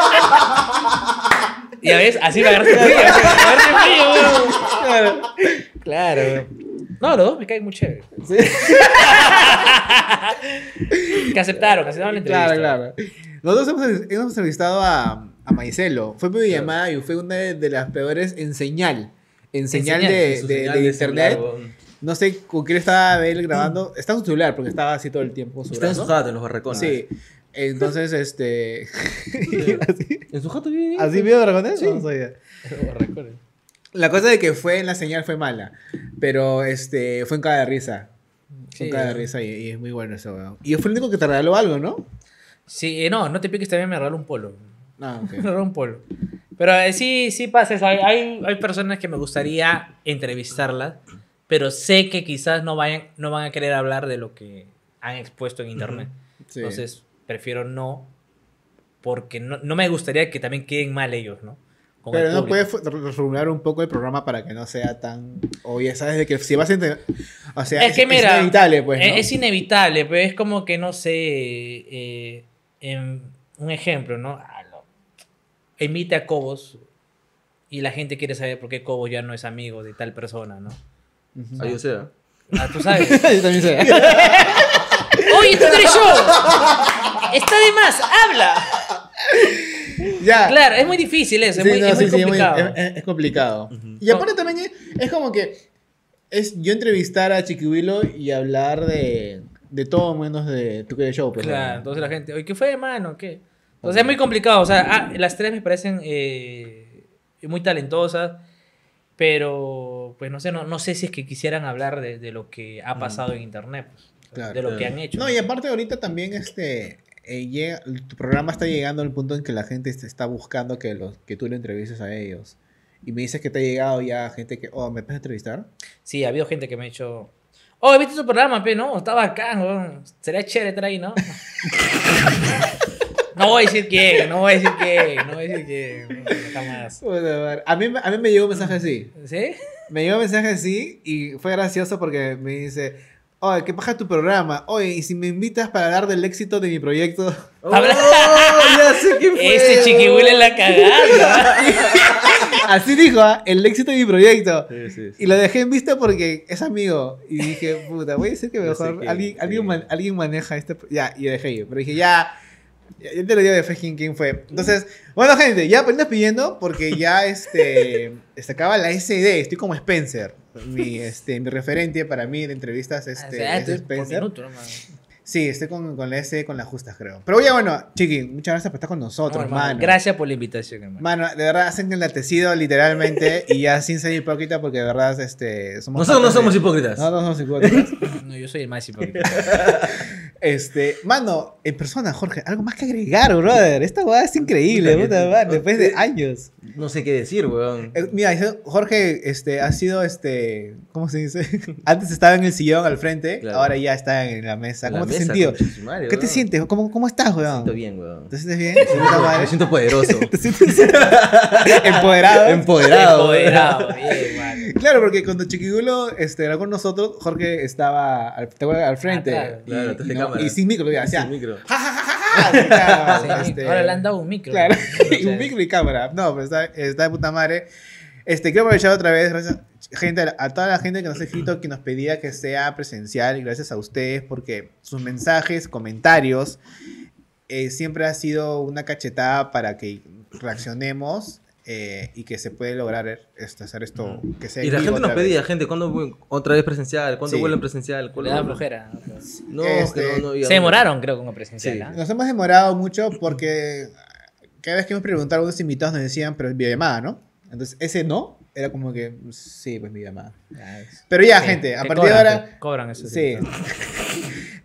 Ya ves, así me agarraste frío, así me agarraste frío, weón. Claro, claro, weón. No, los dos me caen muy chévere. que aceptaron, aceptaron la entrevista. Claro, claro. Nosotros hemos, hemos entrevistado a, a Maicelo. Fue por llamada y fue una de, de las peores en señal. En señal, señal, de, Su de- señal de de internet. celular, no sé con quién estaba él grabando. Está en su celular porque estaba así todo el tiempo. Está en su jato. en los barracones. Sí. Entonces, este. así, ¿En su jato vive? ¿Así vio dragones? No sabía. Recuerden. La cosa de que fue en la señal fue mala. Pero este fue en cada de risa. Fue en Sí, risa y, y es muy bueno eso, weón. Y fue el único que te regaló algo, ¿no? Sí, eh, no, no te piques, también me regaló un polo. Ah, ok. Me regaló un polo. Pero eh, sí, sí pasa eso. Hay, hay, hay personas que me gustaría entrevistarlas, pero sé que quizás no, vayan, no van a querer hablar de lo que han expuesto en internet. Sí. Entonces, prefiero no, porque no, no me gustaría que también queden mal ellos, ¿no? Con el Pero no puedes reformular un poco el programa para que no sea tan obvio, ¿sabes? De que si vas a enter- O sea, es que mira, inevitable, pues, ¿no? es, es inevitable, pero es como que no sé, eh, en un ejemplo, ¿no? Ah, Emite a Cobos y la gente quiere saber por qué Cobos ya no es amigo de tal persona, ¿no? Ujú. Ahí o sea. Ah, tú sabes. Yo también sé. ¡Oye, tú eres yo! ¡Está de más! ¡Habla! Ya. Claro, es muy difícil eso, Sí, es muy, no, es muy sí, sí, es muy- complicado. es- es complicado. Y aparte también es, es como que es yo entrevistar a Chiquihuilo y hablar de, de todo menos de tu querido show. pues, Claro, ¿no? entonces la gente, oye, ¿qué fue, hermano? ¿Qué? Entonces es muy complicado, o sea, ah, las tres me parecen eh, muy talentosas, pero pues no sé, no, no sé si es que quisieran hablar de, de lo que ha pasado en internet, pues, Claro, de lo que han hecho. No, y aparte ahorita también este eh, llega- tu programa está llegando al punto en que la gente te está buscando que los que tú le entrevistes a ellos. Y me dices que te ha llegado ya gente que, oh, ¿me puedes entrevistar? Sí, ha habido gente que me ha dicho, oh, ¿viste tu programa, pe? No, está bacán, weón. Sería chévere estar ahí, ¿no? no voy a decir quién, no voy a decir quién, no voy a decir quién, jamás. Madre. A mí, a mí me llegó un mensaje así. ¿Sí? Me llegó un mensaje así y fue gracioso porque me dice, oye, ¿qué pasa tu programa? Oye, ¿y si me invitas para hablar del éxito de mi proyecto? ¡Oh! Ya sé quién fue. Ese chiquihuele la cagada. Así dijo, ¿ah? el éxito de mi proyecto. Sí, sí, sí. Y lo dejé en vista porque es amigo. Y dije, puta, voy a decir que mejor alguien, sí. alguien, man- alguien maneja este... Ya, y dejé ir. Pero dije, ya... Ya ya te lo digo de fe quién, fue. Entonces, bueno, gente, ya apenas pidiendo porque ya este, se acaba la SD. Estoy como Spencer. Mi, este, mi referente para mí de entrevistas este, Ah, es tú- por Spencer. minuto, no. Sí, estoy con, con la S con las justas, creo. Pero ya, bueno, Chiqui, muchas gracias por estar con nosotros, No, hermano, mano. Gracias por la invitación, hermano. Mano, de verdad hacen enlatecido literalmente y ya sin ser hipócrita porque de verdad este, somos... Nosotros no somos hipócritas. No, no somos hipócritas. No, yo soy el más hipócrita. este, mano, en persona, Jorge, algo más que agregar, brother. Esta weá es increíble, Puta, puta que- madre, después de años. No sé qué decir, weón. Eh, Mira, dice, Jorge este, ha sido, este, ¿cómo se dice? Antes estaba en el sillón al frente, Claro. ahora ya está en la mesa. La ¿Cómo te has mesa, sentido? ¿Qué te sientes? ¿Cómo, cómo estás, Me weón? siento bien, weón. ¿Te sientes bien? Me siento poderoso. ¿Te sientes empoderado? Empoderado. weón. Empoderado, bien. Claro, porque cuando Chiquigulo este, era con nosotros, Jorge estaba al, te acuerdas, al frente. Y, Claro, atrás y no- cámara. y sin micro, ya, hacía, Sin micro. Ja, ja, ja, ja, ja. Así, claro, Sí, este, Ahora le han dado un micro. Claro, un micro y cámara. No, pero está, está de puta madre. Este, quiero aprovechar otra vez, gracias gente, a, toda la gente que nos ha escrito, que nos pedía que sea presencial, y gracias a ustedes, porque sus mensajes, comentarios, eh, siempre ha sido una cachetada para que reaccionemos eh, y que se puede lograr esto, hacer esto, que sea Y la gente nos otra vez. pedía, gente, ¿cuándo otra vez presencial? ¿Cuándo Sí. vuelven presencial? Le ¿Cuándo da flojera. No, Este, no, no, Se demoraron, creo, con presencial. Sí. ¿ah? Nos hemos demorado mucho porque cada vez que hemos preguntado a algunos invitados nos decían, pero es videollamada, ¿no? Entonces, ese no, era como que, sí, pues videollamada. Ya, es- Pero ya, Sí, gente, a partir de ahora... te Cobran eso. Sí.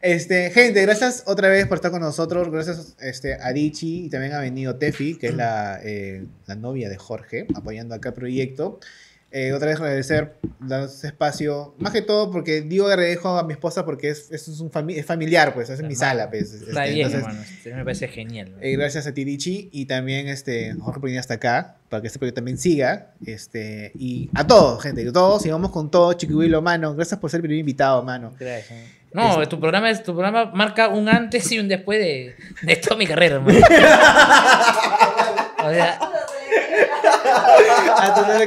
Este, gente, gracias otra vez por estar con nosotros. Gracias este, a Dichi y también ha venido Tefi, que es la, eh, la novia de Jorge, apoyando acá el proyecto. Eh, otra vez agradecer, darnos espacio, más que todo porque digo agradezco a mi esposa porque es, es, un fami- es familiar, pues, es en mi sala. Pues, Está este, bien, entonces, hermano. este, Me parece genial. eh, gracias a ti, Dichi, y también este, Jorge por venir hasta acá, para que este proyecto también siga. Este, y a todos, gente, a todos, sigamos con todo, Chiquihuilo, mano. Gracias por ser el primer invitado, mano. Gracias. No, tu programa, es, tu programa marca un antes y un después de, de toda mi carrera, hermano. o sea, Hasta.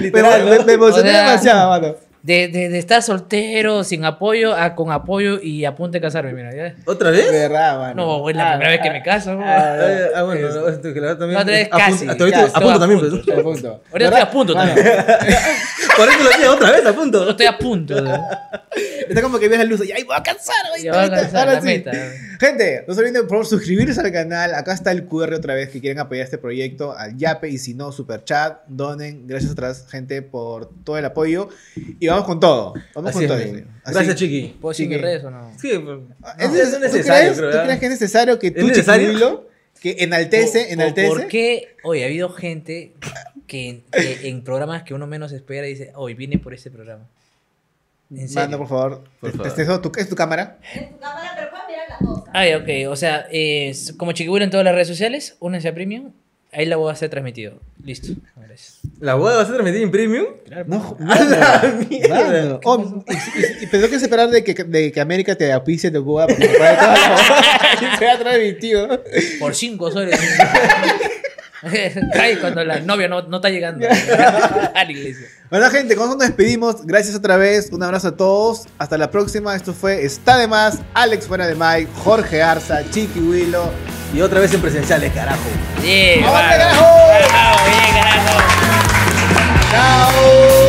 Literal, me, emocioné O sea, demasiado, mano. De, de, de estar soltero, sin apoyo, a con apoyo y a punto de casarme, mira. ¿ya? ¿Otra vez? De verdad, mano. No, es la Ah, primera vez que me caso. ¿no? ah, Ah, ya, ah, bueno, que la verdad también. Otra vez a punto- casi, a- ahorita ya, a punto también, pues. a punto. Ahorita estoy a punto también. Por eso lo hacía otra vez, a punto. Estoy a punto. Está como que ves la luz y ¡ay, voy a cansar! Va a ahora la sí. meta. Gente, no se olviden por suscribirse al canal. Acá está el QR otra vez que quieren apoyar este proyecto al Yape y si no, super chat, donen. Gracias otra vez, gente, por todo el apoyo. Y vamos con todo. Vamos Así con es, todo. Así- Gracias, Chiqui. ¿Puedo decir mis redes o no? Sí, pues, ¿Es, no, es es necesario, ¿tú creo, crees, ¿verdad? ¿Tú crees que es necesario que ¿Es tú, necesario? Chiquihuilo, que enaltece, O- o enaltece? ¿Por qué? Oye, ha habido gente que, que en programas que uno menos espera dice, hoy vine por ese programa. ¿En serio? Manda, por favor. Por Te- favor. te- te- ¿tu- ¿Es tu cámara? En tu cámara, pero puedes mirar las dos. ¿ah? Ay, ok. O sea, eh, como Chiquibuelo en todas las redes sociales, únense a Premium. Ahí la voy a hacer transmitido. Listo. Gracias. ¿La boda va a ser transmitida en premium? No, ¡A la mierda! Oh, y, y- y pensó que esperar de que, de que América te auspicie de Cuba para que y sea transmitido. Por cinco soles. Ay, cuando la novia no, no está llegando a la iglesia. Bueno, gente, con eso nos despedimos. Gracias otra vez. Un abrazo a todos. Hasta la próxima. Esto fue Está de Más, Alex Fuera de Mike, Jorge Arza, Chiqui Willow. Y otra vez en presenciales, eh, carajo. Sí, ¡Vamos, carajo! Bien, carajo! ¡Chao!